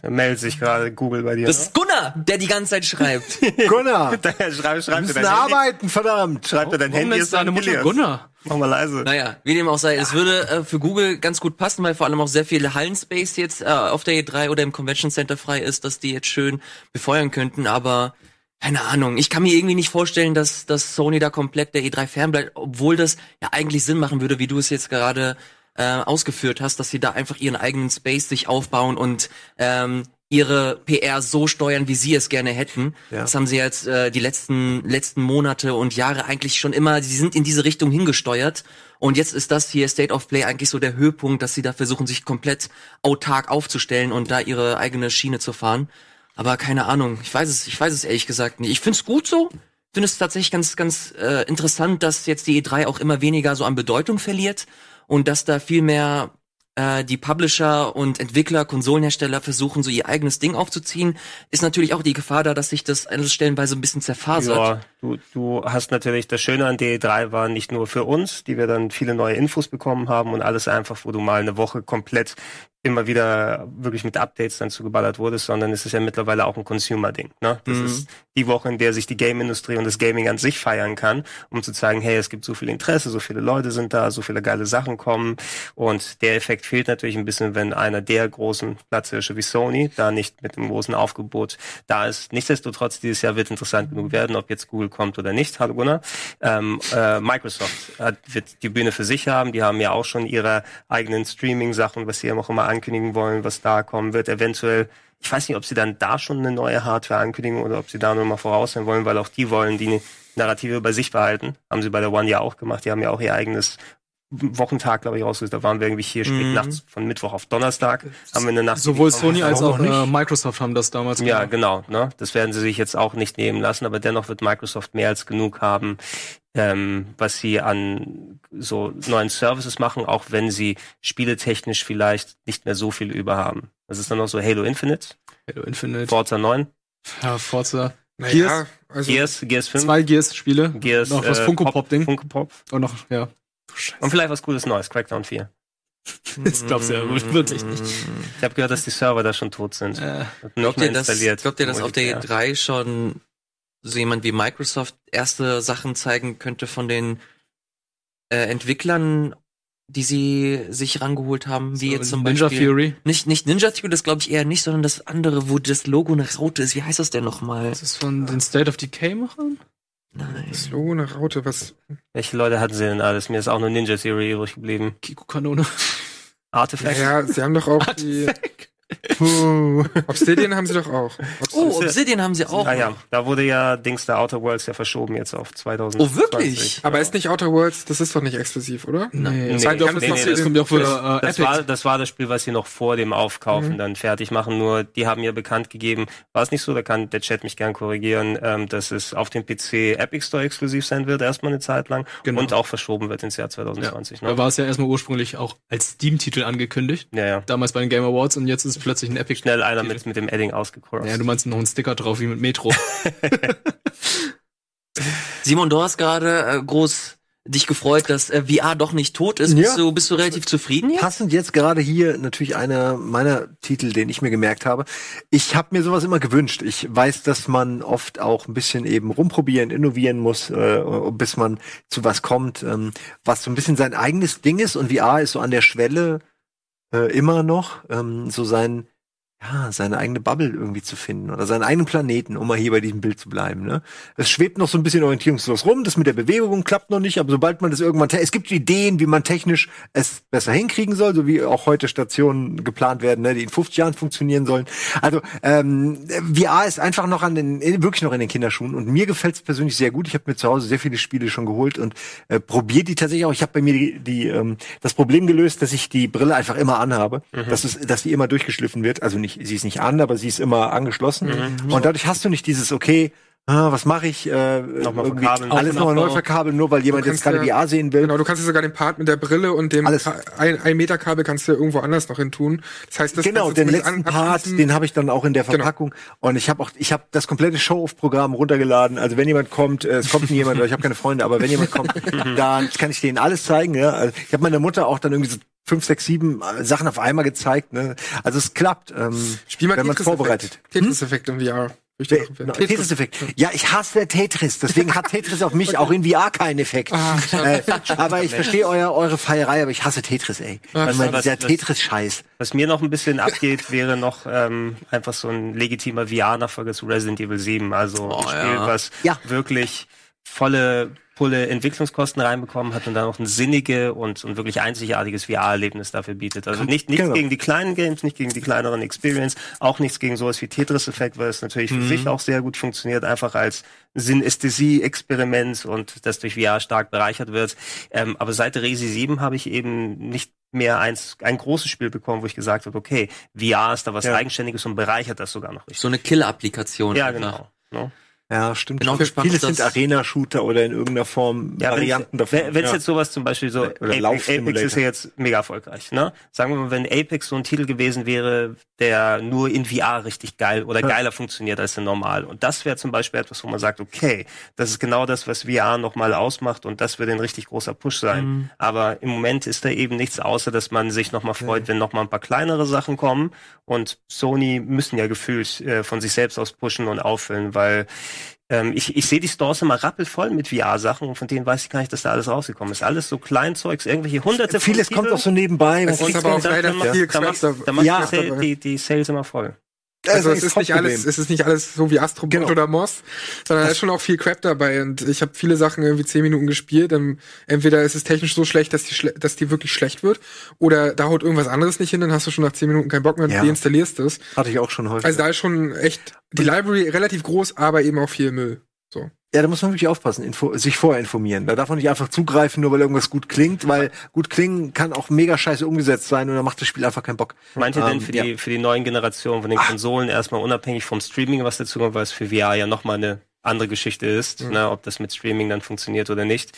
Da meldet sich gerade Google bei dir. Das ist Gunnar, der die ganze Zeit schreibt. Gunnar, schreib, schreib wir dir müssen dein Handy. arbeiten, verdammt. Schreib dir dein Warum Handy. ist ist deine Mutter. Gunnar? Mach mal leise. Naja, wie dem auch sei, es würde äh, für Google ganz gut passen, weil vor allem auch sehr viel Hallenspace jetzt äh, auf der E3 oder im Convention Center frei ist, dass die jetzt schön befeuern könnten, aber keine Ahnung, ich kann mir irgendwie nicht vorstellen, dass, dass Sony da komplett der E3 fernbleibt, obwohl das ja eigentlich Sinn machen würde, wie du es jetzt gerade äh, ausgeführt hast, dass sie da einfach ihren eigenen Space sich aufbauen und ähm, ihre PR so steuern, wie sie es gerne hätten. Ja. Das haben sie jetzt äh, die letzten letzten Monate und Jahre eigentlich schon immer, sie sind in diese Richtung hingesteuert und jetzt ist das hier State of Play eigentlich so der Höhepunkt, dass sie da versuchen, sich komplett autark aufzustellen und da ihre eigene Schiene zu fahren. Aber keine Ahnung, ich weiß es, ich weiß es ehrlich gesagt nicht. Ich find's gut so. Ich finde es tatsächlich ganz, ganz äh, interessant, dass jetzt die E3 auch immer weniger so an Bedeutung verliert und dass da viel mehr äh, die Publisher und Entwickler, Konsolenhersteller versuchen, so ihr eigenes Ding aufzuziehen, ist natürlich auch die Gefahr da, dass sich das stellenweise ein bisschen zerfasert. Ja, du, du hast natürlich, das Schöne an DE3 war nicht nur für uns, die wir dann viele neue Infos bekommen haben und alles einfach, wo du mal eine Woche komplett immer wieder wirklich mit Updates dann zugeballert wurdest, sondern es ist ja mittlerweile auch ein Consumer-Ding. Ne? Das Mhm. ist die Woche, in der sich die Game-Industrie und das Gaming an sich feiern kann, um zu zeigen, hey, es gibt so viel Interesse, so viele Leute sind da, so viele geile Sachen kommen und der Effekt fehlt natürlich ein bisschen, wenn einer der großen Platzhirsche wie Sony da nicht mit dem großen Aufgebot da ist. Nichtsdestotrotz, dieses Jahr wird interessant genug werden, ob jetzt Google kommt oder nicht. Hallo Gunnar. Ähm, äh, Microsoft hat, wird die Bühne für sich haben. Die haben ja auch schon ihre eigenen Streaming-Sachen, was sie ja auch immer ankündigen wollen, was da kommen wird. Eventuell, ich weiß nicht, ob sie dann da schon eine neue Hardware ankündigen oder ob sie da nur mal voraus sein wollen, weil auch die wollen die Narrative bei sich behalten. Haben sie bei der One ja auch gemacht. Die haben ja auch ihr eigenes Wochentag, glaube ich, rausgesucht. Da waren wir irgendwie hier spät Mhm. nachts von Mittwoch auf Donnerstag. Haben wir eine Nacht Sowohl. Sony als auch nicht? äh, Microsoft haben das damals Ja, genau. Ne? Das werden sie sich jetzt auch nicht nehmen lassen, aber dennoch wird Microsoft mehr als genug haben, ähm, was sie an so neuen Services machen, auch wenn sie spieletechnisch vielleicht nicht mehr so viel über haben. Das ist dann noch so Halo Infinite, Halo Infinite, Forza 9, ja, Forza, Gears, also Gears, Gears 5, zwei Gears-Spiele, Gears, noch das äh, Funko Pop- Pop-Ding Funko Pop und noch, ja. und vielleicht was Cooles Neues, Crackdown 4. Das glaubst du ja wirklich nicht. Ich habe gehört, dass die Server da schon tot sind. Äh, Glaubt ihr, dass, installiert. glaubt ihr, dass auf der Multiplayer. E3 schon so jemand wie Microsoft erste Sachen zeigen könnte von den äh, Entwicklern, die sie sich rangeholt haben, wie jetzt zum Ninja Beispiel Fury. nicht nicht Ninja Theory, das glaube ich eher nicht, sondern das andere, wo das Logo eine Raute ist. Wie heißt das denn nochmal? Das ist von den State of Decay machen? Nein. das Logo eine Raute, was Welche Leute hatten sie denn alles? Mir ist auch nur Ninja Theory übrig geblieben. Kiko-Kanone. Artifact? Ja, sie haben doch auch die, Puh. Obsidian haben sie doch auch. Oh, Obsidian haben sie auch. Ah ja, da wurde ja Dings der Outer Worlds ja verschoben jetzt auf 2020. Oh, wirklich? Aber ist nicht Outer Worlds, das ist doch nicht exklusiv, oder? Nee, Nee, Seit nee, nee, nee, das, nee, das kommt ja auch für das, äh, das, Epic. war, das war das Spiel, was sie noch vor dem Aufkaufen Mhm. dann fertig machen. Nur die haben ja bekannt gegeben, war es nicht so, da kann der Chat mich gern korrigieren, ähm, dass es auf dem PC Epic Store exklusiv sein wird, erstmal eine Zeit lang Genau. und auch verschoben wird ins Jahr 2020. Da Ne? war es ja erstmal ursprünglich auch als Steam-Titel angekündigt. Ja, ja. Damals bei den Game Awards und jetzt ist es plötzlich ein Epic. Schnell einer mit, mit dem Edding ausgecrossed. Ja, du meinst noch einen Sticker drauf wie mit Metro. Simon, du hast gerade äh, groß dich gefreut, dass äh, VR doch nicht tot ist. Ja. Bist, du, bist du relativ zufrieden jetzt? Passend jetzt gerade hier natürlich einer meiner Titel, den ich mir gemerkt habe. Ich habe mir sowas immer gewünscht. Ich weiß, dass man oft auch ein bisschen eben rumprobieren, innovieren muss, äh, bis man zu was kommt, ähm, was so ein bisschen sein eigenes Ding ist. Und VR ist so an der Schwelle äh, immer noch ähm, so sein ja, seine eigene Bubble irgendwie zu finden oder seinen eigenen Planeten, um mal hier bei diesem Bild zu bleiben. Ne? Es schwebt noch so ein bisschen orientierungslos rum. Das mit der Bewegung klappt noch nicht, aber sobald man das irgendwann, es gibt Ideen, wie man technisch es besser hinkriegen soll, so wie auch heute Stationen geplant werden, ne, die in 50 Jahren funktionieren sollen. Also ähm, VR ist einfach noch an den, wirklich noch in den Kinderschuhen und mir gefällt es persönlich sehr gut. Ich habe mir zu Hause sehr viele Spiele schon geholt und äh, probiere die tatsächlich auch. Ich habe bei mir die, die ähm, das Problem gelöst, dass ich die Brille einfach immer anhabe, dass es, dass die immer durchgeschliffen wird. Also nicht, sie ist nicht an, aber sie ist immer angeschlossen. Und dadurch hast du nicht dieses okay. Ah, was mache ich? Äh, Nochmal verkabeln. Alles nochmal neu Aufbau. verkabeln, nur weil jemand jetzt gerade ja- VR sehen will. Genau, du kannst ja sogar den Part mit der Brille und dem Alles. Ein, ein Meter Kabel kannst du irgendwo anders noch hin tun. Das heißt, das genau, den letzten Part, den habe ich dann auch in der Genau. Verpackung. Und ich habe auch, ich habe das komplette Show-off-Programm runtergeladen. Also wenn jemand kommt, äh, es kommt nie jemand, weil ich habe keine Freunde, aber wenn jemand kommt, dann kann ich denen alles zeigen. Ja? Also ich habe meiner Mutter auch dann irgendwie so fünf, sechs, sieben äh, Sachen auf einmal gezeigt. Ne? Also es klappt, ähm, Spiel mal wenn man Tetris-Effekt. vorbereitet. Tetris-Effekt im VR. No, Tetris-Effekt. Ja, ich hasse Tetris. Deswegen hat Tetris auf mich auch in VR keinen Effekt. Ah, äh, aber ich verstehe euer, eure Feierei, aber ich hasse Tetris, ey. Weil man was- dieser Tetris-Scheiß. Was mir noch ein bisschen abgeht, wäre noch ähm, einfach so ein legitimer VR-Nachfolger zu Resident Evil 7. Also Oh, ein Spiel, ja. was Ja. wirklich volle Pulle Entwicklungskosten reinbekommen hat und dann auch ein sinnige und, und wirklich einzigartiges VR-Erlebnis dafür bietet. Also nicht nichts Genau. gegen die kleinen Games, nicht gegen die kleineren Experience, auch nichts gegen sowas wie Tetris-Effekt, weil es natürlich für sich auch sehr gut funktioniert, einfach als Synästhesie-Experiment und das durch VR stark bereichert wird. Ähm, aber seit Resi 7 habe ich eben nicht mehr eins, ein großes Spiel bekommen, wo ich gesagt habe, okay, VR ist da was Ja. Eigenständiges und bereichert das sogar noch richtig. So eine Killer-Applikation. Ja, einfach. genau. Ne? Ja, stimmt. Bin auch gespannt, Vieles ob sind Arena-Shooter oder in irgendeiner Form Ja, Varianten davon. Wenn es ja. jetzt sowas zum Beispiel so, Oder Apex. Apex ist ja jetzt mega erfolgreich, ne? Sagen wir mal, wenn Apex so ein Titel gewesen wäre, der nur in VR richtig geil oder geiler funktioniert als in normal. Und das wäre zum Beispiel etwas, wo man sagt, okay, das ist genau das, was VR nochmal ausmacht und das wird ein richtig großer Push sein. Mhm. Aber im Moment ist da eben nichts, außer dass man sich nochmal freut, wenn nochmal ein paar kleinere Sachen kommen. Und Sony müssen ja gefühlt äh, von sich selbst aus pushen und auffüllen, weil ähm, ich, ich sehe die Stores immer rappelvoll mit VR-Sachen und von denen weiß ich gar nicht, dass da alles rausgekommen ist. Alles so Kleinzeugs, irgendwelche hunderte von Vieles kommt auch so nebenbei. Es man ist aber auch leider viel da macht- Ja. die Sales immer voll. Also Das es ist nicht alles, es ist nicht alles so wie Astrobot Genau. oder Moss, sondern da ist schon auch viel Crap dabei und ich habe viele Sachen irgendwie zehn Minuten gespielt. Entweder ist es technisch so schlecht, dass die, schle dass die wirklich schlecht wird, oder da haut irgendwas anderes nicht hin, dann hast du schon nach zehn Minuten keinen Bock mehr und Ja. deinstallierst es. Hatte ich auch schon häufig. Also da ist schon echt die Library relativ groß, aber eben auch viel Müll. So. Ja, da muss man wirklich aufpassen, info sich vorher informieren. Da darf man nicht einfach zugreifen, nur weil irgendwas gut klingt, weil gut klingen kann auch mega scheiße umgesetzt sein und dann macht das Spiel einfach keinen Bock. Meint ihr denn Ähm, für ja. die, für die neuen Generationen von den Konsolen erstmal unabhängig vom Streaming was dazu kommt, weil es für VR ja nochmal eine andere Geschichte ist, ne, ob das mit Streaming dann funktioniert oder nicht.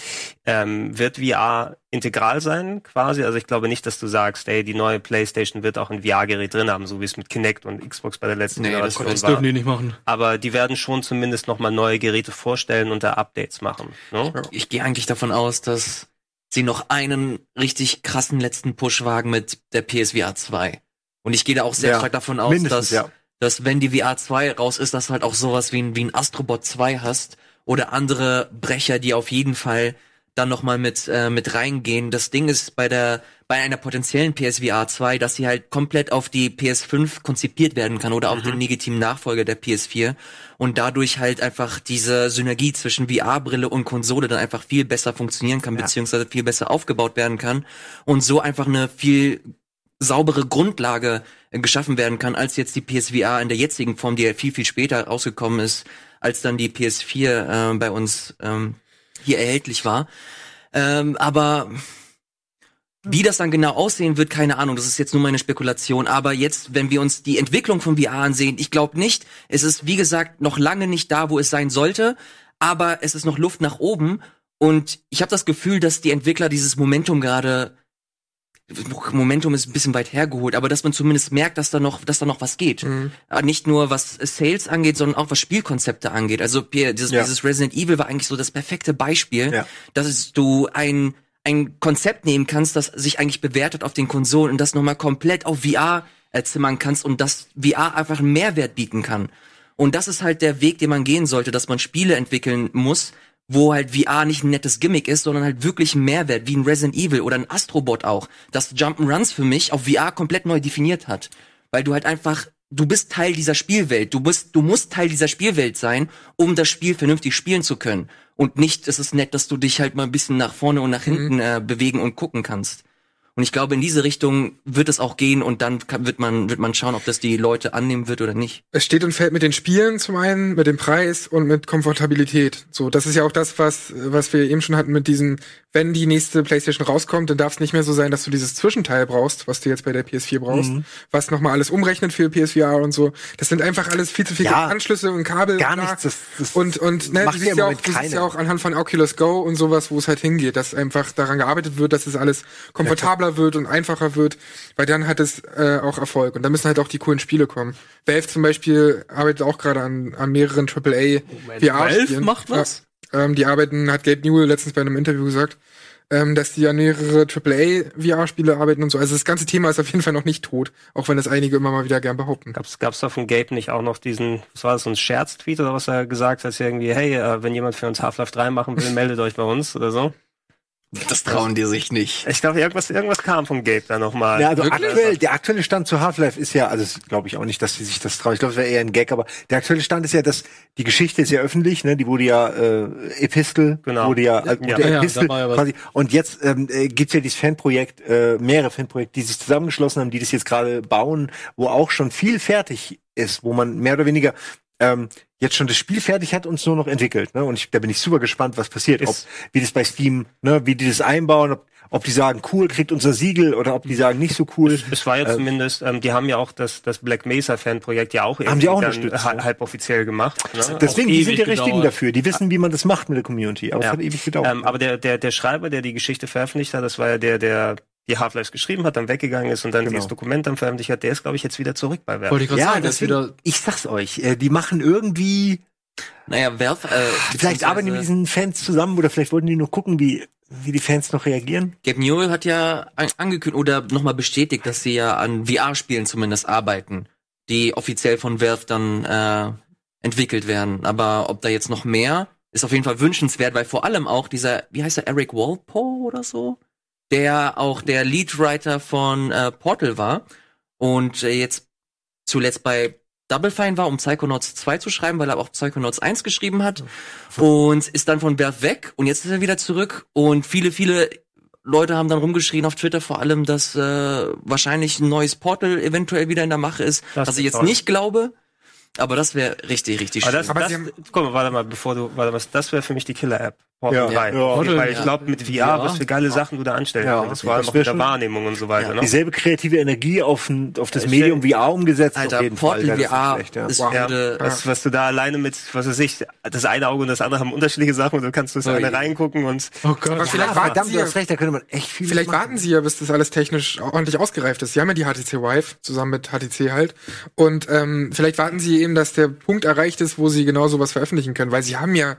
Ähm, wird VR integral sein, quasi? Also ich glaube nicht, dass du sagst, ey, die neue PlayStation wird auch ein VR-Gerät drin haben, so wie es mit Kinect und Xbox bei der letzten Nee, das- Generation Das war. dürfen die nicht machen. Aber die werden schon zumindest nochmal neue Geräte vorstellen und da Updates machen. Ne? Ich gehe eigentlich davon aus, dass sie noch einen richtig krassen letzten Push wagen mit der PSVR 2. Und ich gehe da auch sehr Ja, stark davon aus, dass, ja. Dass wenn die VR 2 raus ist, dass du halt auch sowas wie ein, wie ein Astrobot 2 hast oder andere Brecher, die auf jeden Fall dann noch mal mit äh, mit reingehen. Das Ding ist bei der bei einer potenziellen PSVR 2, dass sie halt komplett auf die PS5 konzipiert werden kann oder auf den legitimen Nachfolger der PS4 und dadurch halt einfach diese Synergie zwischen VR-Brille und Konsole dann einfach viel besser funktionieren kann, beziehungsweise viel besser aufgebaut werden kann und so einfach eine viel saubere Grundlage äh, geschaffen werden kann, als jetzt die PSVR in der jetzigen Form, die ja viel, viel später rausgekommen ist, als dann die PS4 äh, bei uns ähm, hier erhältlich war. Ähm, aber wie das dann genau aussehen wird, keine Ahnung. Das ist jetzt nur meine Spekulation. Aber jetzt, wenn wir uns die Entwicklung von VR ansehen, ich glaube nicht. Es ist, wie gesagt, noch lange nicht da, wo es sein sollte. Aber es ist noch Luft nach oben. Und ich habe das Gefühl, dass die Entwickler dieses Momentum gerade Momentum ist ein bisschen weit hergeholt, aber dass man zumindest merkt, dass da noch, dass da noch was geht. Äh, Nicht nur was Sales angeht, sondern auch was Spielkonzepte angeht. Also Pierre, dieses, Ja. dieses Resident Evil war eigentlich so das perfekte Beispiel, Ja. dass du ein ein Konzept nehmen kannst, das sich eigentlich bewertet auf den Konsolen und das nochmal komplett auf VR erzimmern kannst und das VR einfach einen Mehrwert bieten kann. Und das ist halt der Weg, den man gehen sollte, dass man Spiele entwickeln muss, wo halt VR nicht ein nettes Gimmick ist, sondern halt wirklich ein Mehrwert, wie ein Resident Evil oder ein Astrobot auch, das Jump'n'Runs für mich auf VR komplett neu definiert hat. Weil du halt einfach, du bist Teil dieser Spielwelt, du bist, du musst Teil dieser Spielwelt sein, um das Spiel vernünftig spielen zu können. Und nicht, es ist nett, dass du dich halt mal ein bisschen nach vorne und nach hinten äh, bewegen und gucken kannst. Und ich glaube, in diese Richtung wird es auch gehen und dann kann, wird man, wird man schauen, ob das die Leute annehmen wird oder nicht. Es steht und fällt mit den Spielen zum einen, mit dem Preis und mit Komfortabilität. So, das ist ja auch das, was, was wir eben schon hatten mit diesem, wenn die nächste PlayStation rauskommt, dann darf es nicht mehr so sein, dass du dieses Zwischenteil brauchst, was du jetzt bei der PS4 brauchst, Mhm. was nochmal alles umrechnet für PSVR und so. Das sind einfach alles viel zu viele Ja. Anschlüsse und Kabel. Gar und nichts, das- das und, und, ne, macht du ja siehst im ja auch, du siehst ja auch anhand von Oculus Go und sowas, wo es halt hingeht, dass einfach daran gearbeitet wird, dass es alles komfortabler wird und einfacher wird, weil dann hat es äh, auch Erfolg. Und dann müssen halt auch die coolen Spiele kommen. Valve zum Beispiel arbeitet auch gerade an, an mehreren AAA VR-Spielen. Valve macht was? Ja, ähm, die arbeiten, hat Gabe Newell letztens bei einem Interview gesagt, ähm, dass die an mehrere AAA VR-Spiele arbeiten und so. Also das ganze Thema ist auf jeden Fall noch nicht tot, auch wenn das einige immer mal wieder gern behaupten. Gab's, gab's da von Gabe nicht auch noch diesen, was war das, so ein Scherztweet oder was er gesagt hat, irgendwie, hey, äh, wenn jemand für uns Half-Life 3 machen will, meldet euch bei uns oder so? Das trauen die sich nicht. Ich glaube, irgendwas, irgendwas kam von Gabe da nochmal. Ja, also aktuell, der aktuelle Stand zu Half-Life ist ja, also glaube ich auch nicht, dass sie sich das trauen. Ich glaube, es wäre eher ein Gag, aber der aktuelle Stand ist ja, dass die Geschichte ist ja öffentlich, ne? Die wurde ja äh, Epistel, Genau. wurde ja, äh, Ja. der Ja, ja, Epistel ja quasi. Und jetzt ähm, äh, gibt's ja dieses Fanprojekt, äh, mehrere Fanprojekte, die sich zusammengeschlossen haben, die das jetzt gerade bauen, wo auch schon viel fertig ist, wo man mehr oder weniger ähm, jetzt schon das Spiel fertig hat und es nur noch entwickelt. Ne? Und ich, da bin ich super gespannt, was passiert. Ob, wie das bei Steam, ne, wie die das einbauen, ob, ob die sagen, cool, kriegt unser Siegel oder ob die sagen, nicht so cool. Es war ja Äh, zumindest, ähm, die haben ja auch das, das Black Mesa Fanprojekt ja auch Haben die auch unterstützt, ha- ne? halb offiziell gemacht. Ne? Deswegen, die sind die Richtigen gedauert. dafür. Die wissen, wie man das macht mit der Community. Aber es Ja. hat ewig gedauert. Ähm, aber der, der, der Schreiber, der die Geschichte veröffentlicht hat, das war ja der, der die Half-Lives geschrieben hat, dann weggegangen ist und dann Genau. dieses Dokument dann veröffentlicht hat, der ist, glaube ich, jetzt wieder zurück bei Werk. Wollte ich gerade ja, sagen, deswegen, wieder. ich sag's euch, äh, die machen irgendwie, Naja, Valve, äh, vielleicht beziehungsweise- arbeiten die mit diesen Fans zusammen oder vielleicht wollten die nur gucken, wie, wie die Fans noch reagieren. Gabe Newell hat ja an- angekündigt oder nochmal bestätigt, dass sie ja an VR-Spielen zumindest arbeiten, die offiziell von Valve dann äh, entwickelt werden. Aber ob da jetzt noch mehr, ist auf jeden Fall wünschenswert, weil vor allem auch dieser, wie heißt er, Eric Walpole oder so, der auch der Leadwriter von äh, Portal war und äh, jetzt zuletzt bei Double Fine war, um Psychonauts 2 zu schreiben, weil er auch Psychonauts 1 geschrieben hat und ist dann von Valve weg und jetzt ist er wieder zurück und viele, viele Leute haben dann rumgeschrien auf Twitter vor allem, dass äh, wahrscheinlich ein neues Portal eventuell wieder in der Mache ist, Das was ich jetzt toll. nicht glaube, aber das wäre richtig, richtig Aber schön. das, Aber das, sie haben- guck mal, warte mal, bevor du, warte mal, das wäre für mich die Killer-App. Portal Ja. 3. Ja. Weil ich Ja. glaube, mit VR, Ja. was für geile Sachen du da anstellen Ja. könntest, vor allem Das auch mit der Wahrnehmung und so weiter. Ne? Dieselbe kreative Energie auf, ein, auf das Ich Medium VR umgesetzt Alter, auf jeden Portal Fall. Ja, das VR ist schlecht, ja. ist Wow. würde, Was, was du da alleine mit, was weiß ich, das eine Auge und das andere haben unterschiedliche Sachen und du kannst das Oh eine je. reingucken und Oh Gott. Aber vielleicht Ja, warten verdammt, sie du ja, hast recht, da könnte man echt viel vielleicht machen. warten sie ja, bis das alles technisch ordentlich ausgereift ist. Sie haben ja die HTC Vive zusammen mit HTC halt. Und ähm, vielleicht warten sie eben, dass der Punkt erreicht ist, wo sie genau sowas veröffentlichen können, weil sie haben ja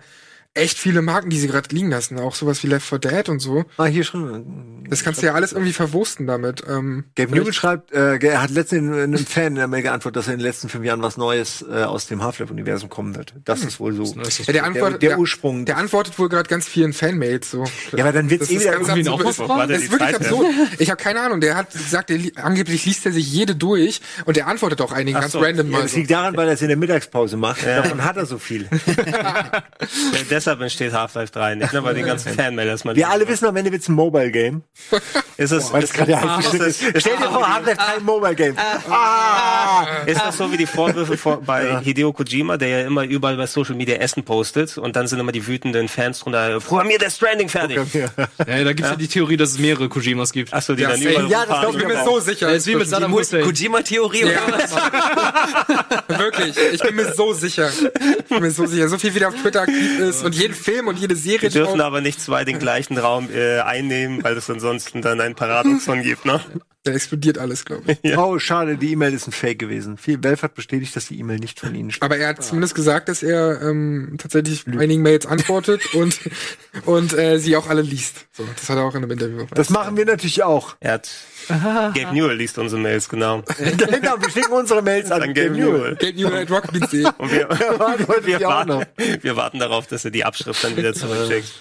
echt viele Marken, die sie gerade liegen lassen. Auch sowas wie Left 4 Dead und so. Ah, hier schon. Das kannst du ja alles irgendwie verwursten damit. Ähm, Gabe Newell schreibt, äh, er hat letztens in- in einem Fan in der Mail geantwortet, dass in den letzten fünf Jahren was Neues äh, aus dem Half-Life-Universum kommen wird. Das ist wohl so. Ja, der, antwortet, der, der Ursprung. Der, antwortet wohl gerade ganz vielen Fanmails so. Ja, aber dann wird's Das eh ist wieder ganz irgendwie noch Das ist- ist wirklich Zeit, absurd. Ich habe keine Ahnung. Der hat gesagt, li- angeblich liest er sich jede durch und der antwortet auch einigen Ach ganz so. random ja, mal. das So. liegt daran, weil er es in der Mittagspause macht. Davon hat er so viel. deshalb entsteht Half-Life 3 nicht, ne? Weil die ganzen Fanmailers mal. Wir alle wissen, am Ende wird's ein Mobile Game. Ist es, gerade der heiße ist Shit es- ist. Stell dir vor, Half-Life 3 ein Mobile Game. Ah! Ist das so wie die Vorwürfe vor, bei Hideo Kojima, der ja immer überall bei Social Media Essen postet und dann sind immer die wütenden Fans drunter, programmier der Stranding fertig. Ja, da gibt's ja. die Theorie, dass es mehrere Kojimas gibt. Achso, die Ja, dann überall Ja, das rumfahren. glaub ich mir so sicher. Das ist wie mit Saddam Hussein. Kojima-Theorie oder was? Wirklich, ich bin mir so sicher. Ich bin mir so sicher. So viel wie der auf Twitter aktiv ist und jeden Film und jede Serie. Wir dürfen aber nicht zwei den gleichen Raum äh, einnehmen, weil es ansonsten dann ein Paradoxon gibt, ne? Da explodiert alles, glaube ich. Oh, schade, die E-Mail ist ein Fake gewesen. Viel Belf hat bestätigt, dass die E-Mail nicht von Ihnen stammt. Aber er hat zumindest gesagt, dass er ähm, tatsächlich einigen Mails antwortet und und äh, sie auch alle liest. So, das hat er auch in einem Interview. Das machen wir natürlich auch. Er hat Gabe Newell liest unsere Mails, genau. genau, wir schicken unsere Mails an An Gabe Gabe Newell. Gabe Newell at rockbeats.de. Und wir, wir, auch noch. warten, wir warten darauf, dass er die Abschrift dann wieder zurückschickt.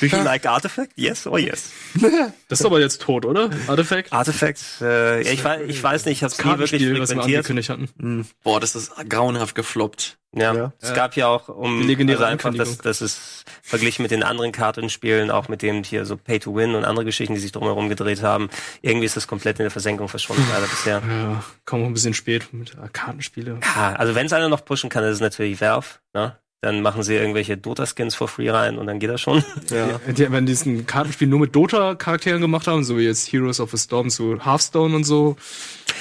Do you like Artifact? Yes or yes? Das ist aber jetzt tot, oder? Artifact? Artifact, äh, ja, ich, weiß, ich weiß nicht, ich habe es nie wirklich Kartenspiel, was wir frequentiert. angekündigt hatten. Boah, das ist grauenhaft gefloppt. Ja, Ja. es gab ja auch um also einfach, dass, dass es verglichen mit den anderen Kartenspielen, auch mit dem hier so Pay to Win und andere Geschichten, die sich drumherum gedreht haben, irgendwie ist das komplett in der Versenkung verschwunden leider bisher. Ja, kommen auch ein bisschen spät mit äh, Kartenspiele. Ja, also wenn es einer noch pushen kann, ist es natürlich Valve, ne? Dann machen sie irgendwelche Dota-Skins for free rein und dann geht das schon. Ja. Die, wenn die diesen Kartenspiel nur mit Dota-Charakteren gemacht haben, so wie jetzt Heroes of the Storm zu Hearthstone und so,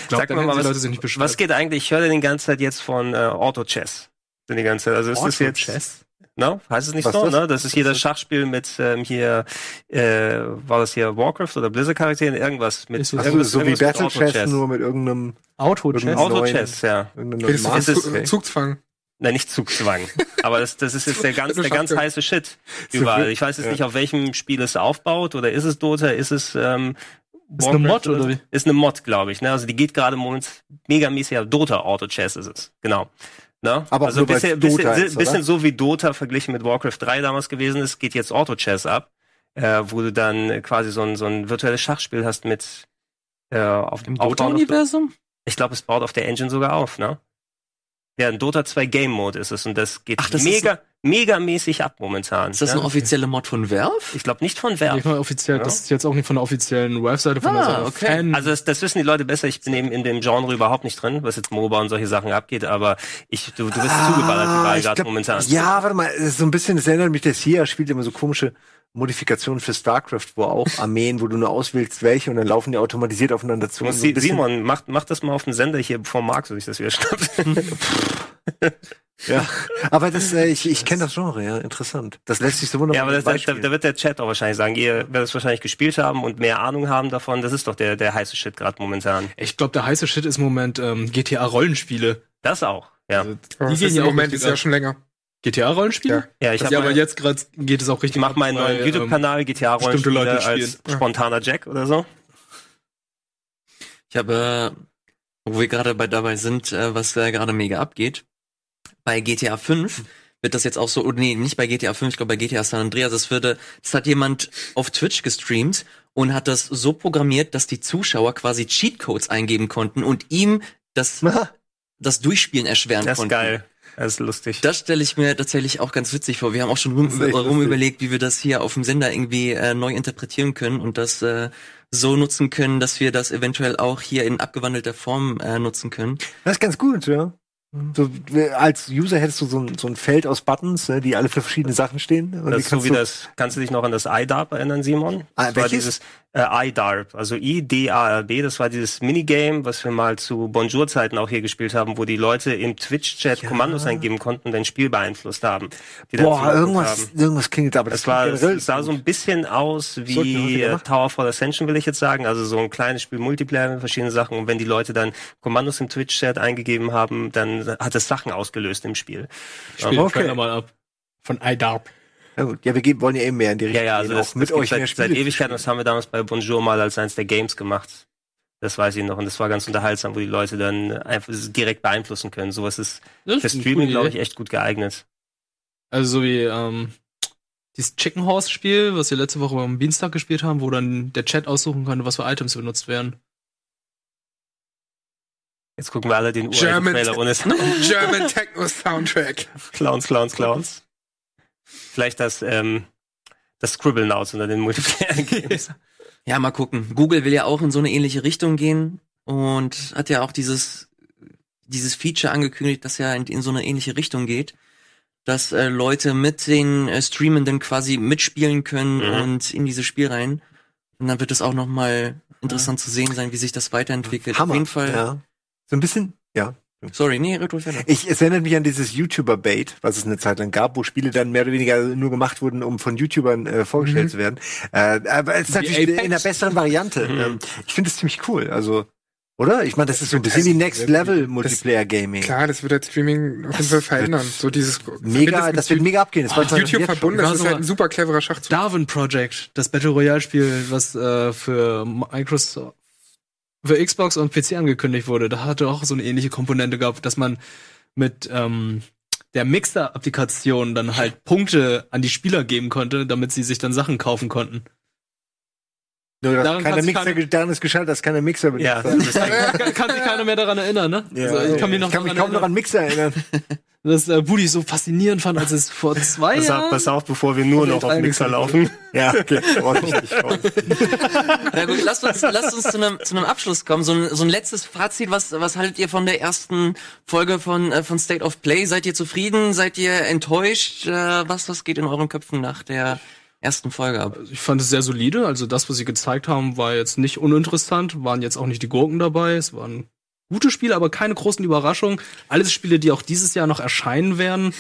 ich glaube, Sag dann mal, die was- Leute sich nicht beschwert. Was geht eigentlich? Ich höre die ganze Zeit jetzt von äh, Auto Chess. Die ganze Zeit. Also ist das jetzt Chess? No? Heißt es nicht Was so, das? ne? Das ist hier das Schachspiel mit ähm, hier, äh, war das hier Warcraft oder Blizzard-Charakteren? Irgendwas mit Ist irgendwas, so wie irgendwas mit Battle Chess, Auto-Chess. nur mit irgendeinem Auto-Chess? Auto-Chess, ja. irgendeinem ist- Zu- Okay. Zugzwang? Nein, nicht Zugzwang. Aber das, das ist jetzt der ganz, der ganz heiße Shit überall. Ich weiß jetzt nicht, auf welchem Spiel es aufbaut oder ist es Dota, ist es ähm, Ist eine Warcraft Mod, oder wie? Ist eine Mod, glaube ich. Ne? Also die geht gerade momentan megamäßig auf Dota Auto Chess ist es. Genau. Ne? Aber also weil's bisschen, bisschen, ist, bisschen so wie Dota verglichen mit Warcraft 3 damals gewesen ist, geht jetzt Auto Chess ab, äh, wo du dann quasi so ein, so ein virtuelles Schachspiel hast mit äh, auf Im auf- Dota-Universum? Ich glaube, es baut auf der Engine sogar auf, ne? Ja, ein Dota 2 Game Mode ist es und das geht Ach, das mega, megamäßig ab momentan. Ist das ja? eine offizielle Mod von Valve? Ich glaube nicht von Ich Valve. mal offiziell, Ja. das ist jetzt auch nicht von der offiziellen Webseite, von der Ah, Seite okay. Fan. Also das, das wissen die Leute besser. Ich bin eben in dem Genre überhaupt nicht drin, was jetzt MOBA und solche Sachen abgeht. Aber ich, du, du bist zugeballert Ah, ich gerade momentan. Ja, warte mal, so ein bisschen, das erinnert mich, der SIA spielt immer so komische Modifikationen für StarCraft, wo auch Armeen, wo du nur auswählst, welche und dann laufen die automatisiert aufeinander zu. Und So Simon, mach, mach das mal auf den Sender hier, bevor Marc sich das wieder schnappt. Ja, aber das, äh, ich, ich kenne das Genre, ja, interessant. Das lässt sich so wunderbar ja, aber das, da, da wird der Chat auch wahrscheinlich sagen, ihr werdet es wahrscheinlich gespielt haben und mehr Ahnung haben davon. Das ist doch der, der heiße Shit gerade momentan. ich glaube, der heiße Shit ist im Moment ähm, GTA-Rollenspiele. Das auch, ja. Oh, Die das gehen ist ja im auch Moment ist ja schon länger. GTA-Rollenspiele? Ja, ich Ja, habe aber mal- jetzt gerade geht es auch richtig Ich mach ab, meinen neuen weil, YouTube-Kanal GTA bestimmte Leute Rollenspiele als spielen. spontaner Jack oder so. Ich habe, äh, wo wir gerade bei dabei sind, äh, was da gerade mega abgeht. Bei GTA 5 wird das jetzt auch so, oder nee, nicht bei GTA 5, ich glaube bei GTA San Andreas, das würde, das hat jemand auf Twitch gestreamt und hat das so programmiert, dass die Zuschauer quasi Cheatcodes eingeben konnten und ihm das, das Durchspielen erschweren Das ist konnten. geil. Das ist lustig. Das stelle ich mir tatsächlich auch ganz witzig vor. Wir haben auch schon rum, rum überlegt, wie wir das hier auf dem Sender irgendwie äh, neu interpretieren können und das äh, so nutzen können, dass wir das eventuell auch hier in abgewandelter Form äh, nutzen können. Das ist ganz gut, ja. So, äh, als User hättest du so ein, so ein Feld aus Buttons, ne, die alle für verschiedene Sachen stehen. Und Das ist so kannst wie du- das, kannst du dich noch an das iDARP erinnern, Simon? Ah, das welches? dieses äh, iDARP, also I-D-A-R-B, das war dieses Minigame, was wir mal zu Bonjour-Zeiten auch hier gespielt haben, wo die Leute im Twitch-Chat Kommandos eingeben konnten und dein Spiel beeinflusst haben. Boah, irgendwas, haben. irgendwas klingelt, aber das, Das war, klingt es sah so ein bisschen aus wie äh. Tower for Ascension, will ich jetzt sagen. Also so ein kleines Spiel Multiplayer mit verschiedenen Sachen. Und wenn die Leute dann Kommandos im Twitch-Chat eingegeben haben, dann hat es Sachen ausgelöst im Spiel. Ich spiele Okay. mal ab. Von iDarp. Ja, gut. ja, wir gehen, wollen ja eben mehr in die Ja, Richtung ja, also gehen, das, auch mit das euch seit, seit Ewigkeiten, das haben wir damals bei Bonjour mal als eins der Games gemacht. Das weiß ich noch und das war ganz unterhaltsam, wo die Leute dann einfach direkt beeinflussen können. Sowas ist Das für ist eine Streaming, glaube ich, echt gut geeignet. Also so wie ähm, dieses Chicken Horse Spiel, was wir letzte Woche am Dienstag gespielt haben, wo dann der Chat aussuchen konnte, was für Items benutzt werden. Jetzt gucken wir alle den German, Trailer ohne German Techno Soundtrack. Clowns, Clowns, Clowns. Vielleicht das, ähm, das Scribbeln aus unter den Multiplayer-Games. Ja, mal gucken. Google will ja auch in so eine ähnliche Richtung gehen und hat ja auch dieses, dieses Feature angekündigt, das ja in, in so eine ähnliche Richtung geht, dass äh, Leute mit den äh, Streamenden quasi mitspielen können Mhm. und in dieses Spiel rein. Und dann wird es auch noch mal interessant zu sehen sein, wie sich das weiterentwickelt. Hammer. Auf jeden Fall. Ja. So ein bisschen, ja. Sorry, nee. Ich, es erinnert mich an dieses YouTuber-Bait, was es eine Zeit lang gab, wo Spiele dann mehr oder weniger nur gemacht wurden, um von YouTubern äh, vorgestellt Mhm. zu werden. Äh, aber es ist natürlich Apex. in einer besseren Variante. Mhm. Ähm, ich finde es ziemlich cool. Also, oder? Ich meine, das ist so ein bisschen wie Next Level Multiplayer Gaming. Klar, das wird das Streaming auf jeden Fall verändern. So dieses Mega, das wird mega abgehen. Das weiß man YouTube verbunden, das War ist halt ein super cleverer Schachzug. Darwin Project, das Battle Royale Spiel, was äh, für Microsoft für Xbox und PC angekündigt wurde, da hatte auch so eine ähnliche Komponente gehabt, dass man mit ähm, der Mixer-Applikation dann halt Punkte an die Spieler geben konnte, damit sie sich dann Sachen kaufen konnten. Nur, dass Daran sich Mixer, keine- daran ist gescheitert, dass keiner Mixer benutzt Ja, hat. das kann, kann sich keiner mehr daran erinnern, ne? Ja, also, ich kann mich noch ich kann mich daran kaum noch an Mixer erinnern. dass äh, Budi so faszinierend fand, als es vor zwei Pass auf, Jahren. pass auf, bevor wir nur noch auf E3 Mixer laufen. Ja, okay. Ordentlich. Na gut, lasst uns, lasst uns zu einem zu einem Abschluss kommen. So ein, so ein letztes Fazit. Was, was haltet ihr von der ersten Folge von, äh, von State of Play? Seid ihr zufrieden? Seid ihr enttäuscht? Äh, was, was geht in euren Köpfen nach der ersten Folge ab? Ich fand es sehr solide. Also das, was sie gezeigt haben, war jetzt nicht uninteressant. Waren jetzt auch nicht die Gurken dabei. Es waren gute Spiele, aber keine großen Überraschungen. Alles Spiele, die auch dieses Jahr noch erscheinen werden.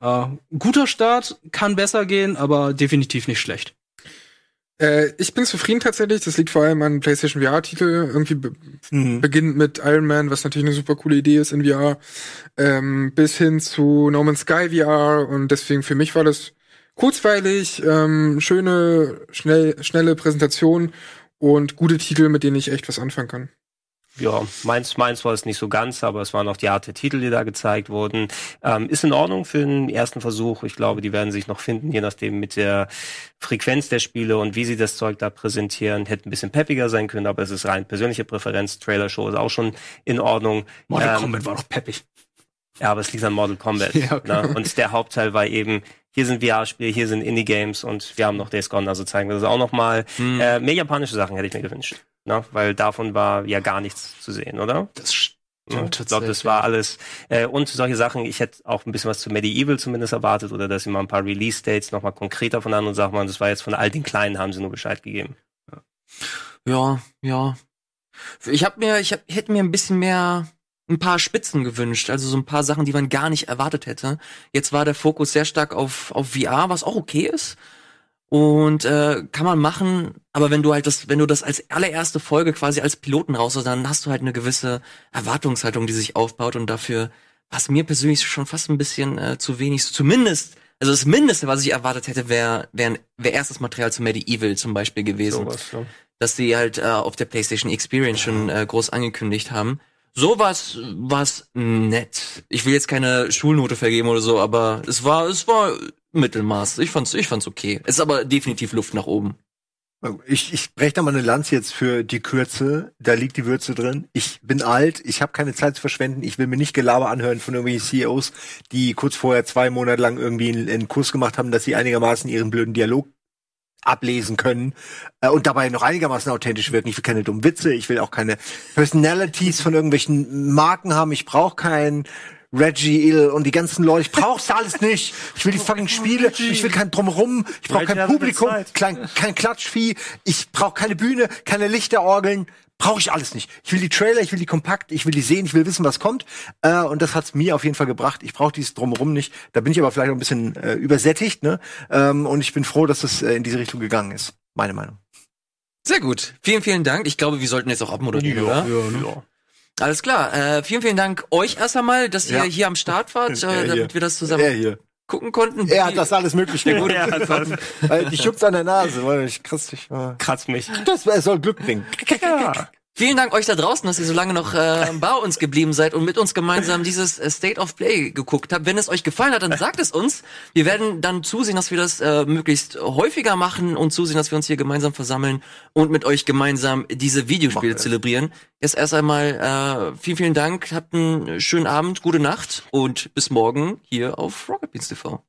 Äh, guter Start, kann besser gehen, aber definitiv nicht schlecht. Äh, ich bin zufrieden tatsächlich. Das liegt vor allem an PlayStation VR-Titel. Irgendwie be Mhm. beginnt mit Iron Man, was natürlich eine super coole Idee ist in VR, ähm, bis hin zu No Man's Sky VR. Und deswegen für mich war das kurzweilig, ähm, schöne, schnell, schnelle Präsentation und gute Titel, mit denen ich echt was anfangen kann. Ja, meins, meins war es nicht so ganz, aber es waren auch die Art der Titel, die da gezeigt wurden. Ähm, ist in Ordnung für den ersten Versuch. Ich glaube, die werden sich noch finden, je nachdem mit der Frequenz der Spiele und wie sie das Zeug da präsentieren. Hätte ein bisschen peppiger sein können, aber es ist rein persönliche Präferenz. Trailer-Show ist auch schon in Ordnung. Mortal Ähm, Kombat war doch peppig. Ja, aber es liegt an Mortal Kombat. Ja, okay. ne? Und der Hauptteil war eben, hier sind VR-Spiele, hier sind Indie-Games und wir haben noch Days Gone, also zeigen wir das auch noch mal. Hm. Äh, mehr japanische Sachen hätte ich mir gewünscht. Ne? Weil davon war ja gar nichts zu sehen, oder? Das stimmt Ja, ich glaube, das war alles. Äh, und solche Sachen, ich hätte auch ein bisschen was zu Medieval zumindest erwartet oder dass sie mal ein paar Release-Dates noch mal konkreter von anderen Sachen machen. Das war jetzt von all den Kleinen, haben sie nur Bescheid gegeben. Ja, ja. Ich hab mir, ich hab, ich hätte mir ein bisschen mehr ein paar Spitzen gewünscht, also so ein paar Sachen, die man gar nicht erwartet hätte. Jetzt war der Fokus sehr stark auf, auf VR, was auch okay ist. Und äh, kann man machen, aber wenn du halt das, wenn du das als allererste Folge quasi als Piloten raus, dann hast du halt eine gewisse Erwartungshaltung, die sich aufbaut und dafür war es mir persönlich schon fast ein bisschen äh, zu wenig. Zumindest, also das Mindeste, was ich erwartet hätte, wäre wär, wär erstes Material zu Medieval zum Beispiel gewesen Sowas, ne? dass sie halt äh, auf der PlayStation Experience schon äh, groß angekündigt haben. So war's, war's nett. Ich will jetzt keine Schulnote vergeben oder so, aber es war, es war Mittelmaß. Ich fand's, ich fand's okay. Ist aber definitiv Luft nach oben. Ich, ich breche da mal eine Lanze jetzt für die Kürze. Da liegt die Würze drin. Ich bin alt, ich habe keine Zeit zu verschwenden. Ich will mir nicht Gelaber anhören von irgendwelchen CEOs, die kurz vorher zwei Monate lang irgendwie einen, einen Kurs gemacht haben, dass sie einigermaßen ihren blöden Dialog ablesen können äh, und dabei noch einigermaßen authentisch wirken. Ich will keine dummen Witze, ich will auch keine Personalities von irgendwelchen Marken haben. Ich brauche keinen Reggie Ill und die ganzen Leute. Ich brauch's alles nicht. Ich will die fucking Spiele. Ich will kein Drumherum. Ich brauche kein Publikum, Zeit. kein, kein Klatschvieh. Ich brauche keine Bühne, keine Lichterorgeln. Brauche ich alles nicht. Ich will die Trailer, ich will die kompakt, ich will die sehen, ich will wissen, was kommt. Äh, und das hat's mir auf jeden Fall gebracht. Ich brauche dieses Drumherum nicht. Da bin ich aber vielleicht auch ein bisschen äh, übersättigt. Ne? Ähm, und ich bin froh, dass es äh, in diese Richtung gegangen ist. Meine Meinung. Sehr gut. Vielen, vielen Dank. Ich glaube, wir sollten jetzt auch abmoderieren, oder? Ja. Alles klar. Äh, vielen, vielen Dank euch erst einmal, dass ihr Ja. hier am Start wart, äh, damit wir das zusammen hier. gucken konnten. Er hat das alles möglich gemacht. Ja, das Weil dich juckt's an der Nase, weil ich krass dich. äh, kratzt mich. Das es soll Glück bringen. Ja. Vielen Dank euch da draußen, dass ihr so lange noch äh, bei uns geblieben seid und mit uns gemeinsam dieses äh, State of Play geguckt habt. Wenn es euch gefallen hat, dann sagt es uns. Wir werden dann zusehen, dass wir das äh, möglichst häufiger machen und zusehen, dass wir uns hier gemeinsam versammeln und mit euch gemeinsam diese Videospiele zelebrieren. Jetzt erst einmal äh, vielen, vielen Dank. Habt einen schönen Abend, gute Nacht und bis morgen hier auf Rocket Beans TV.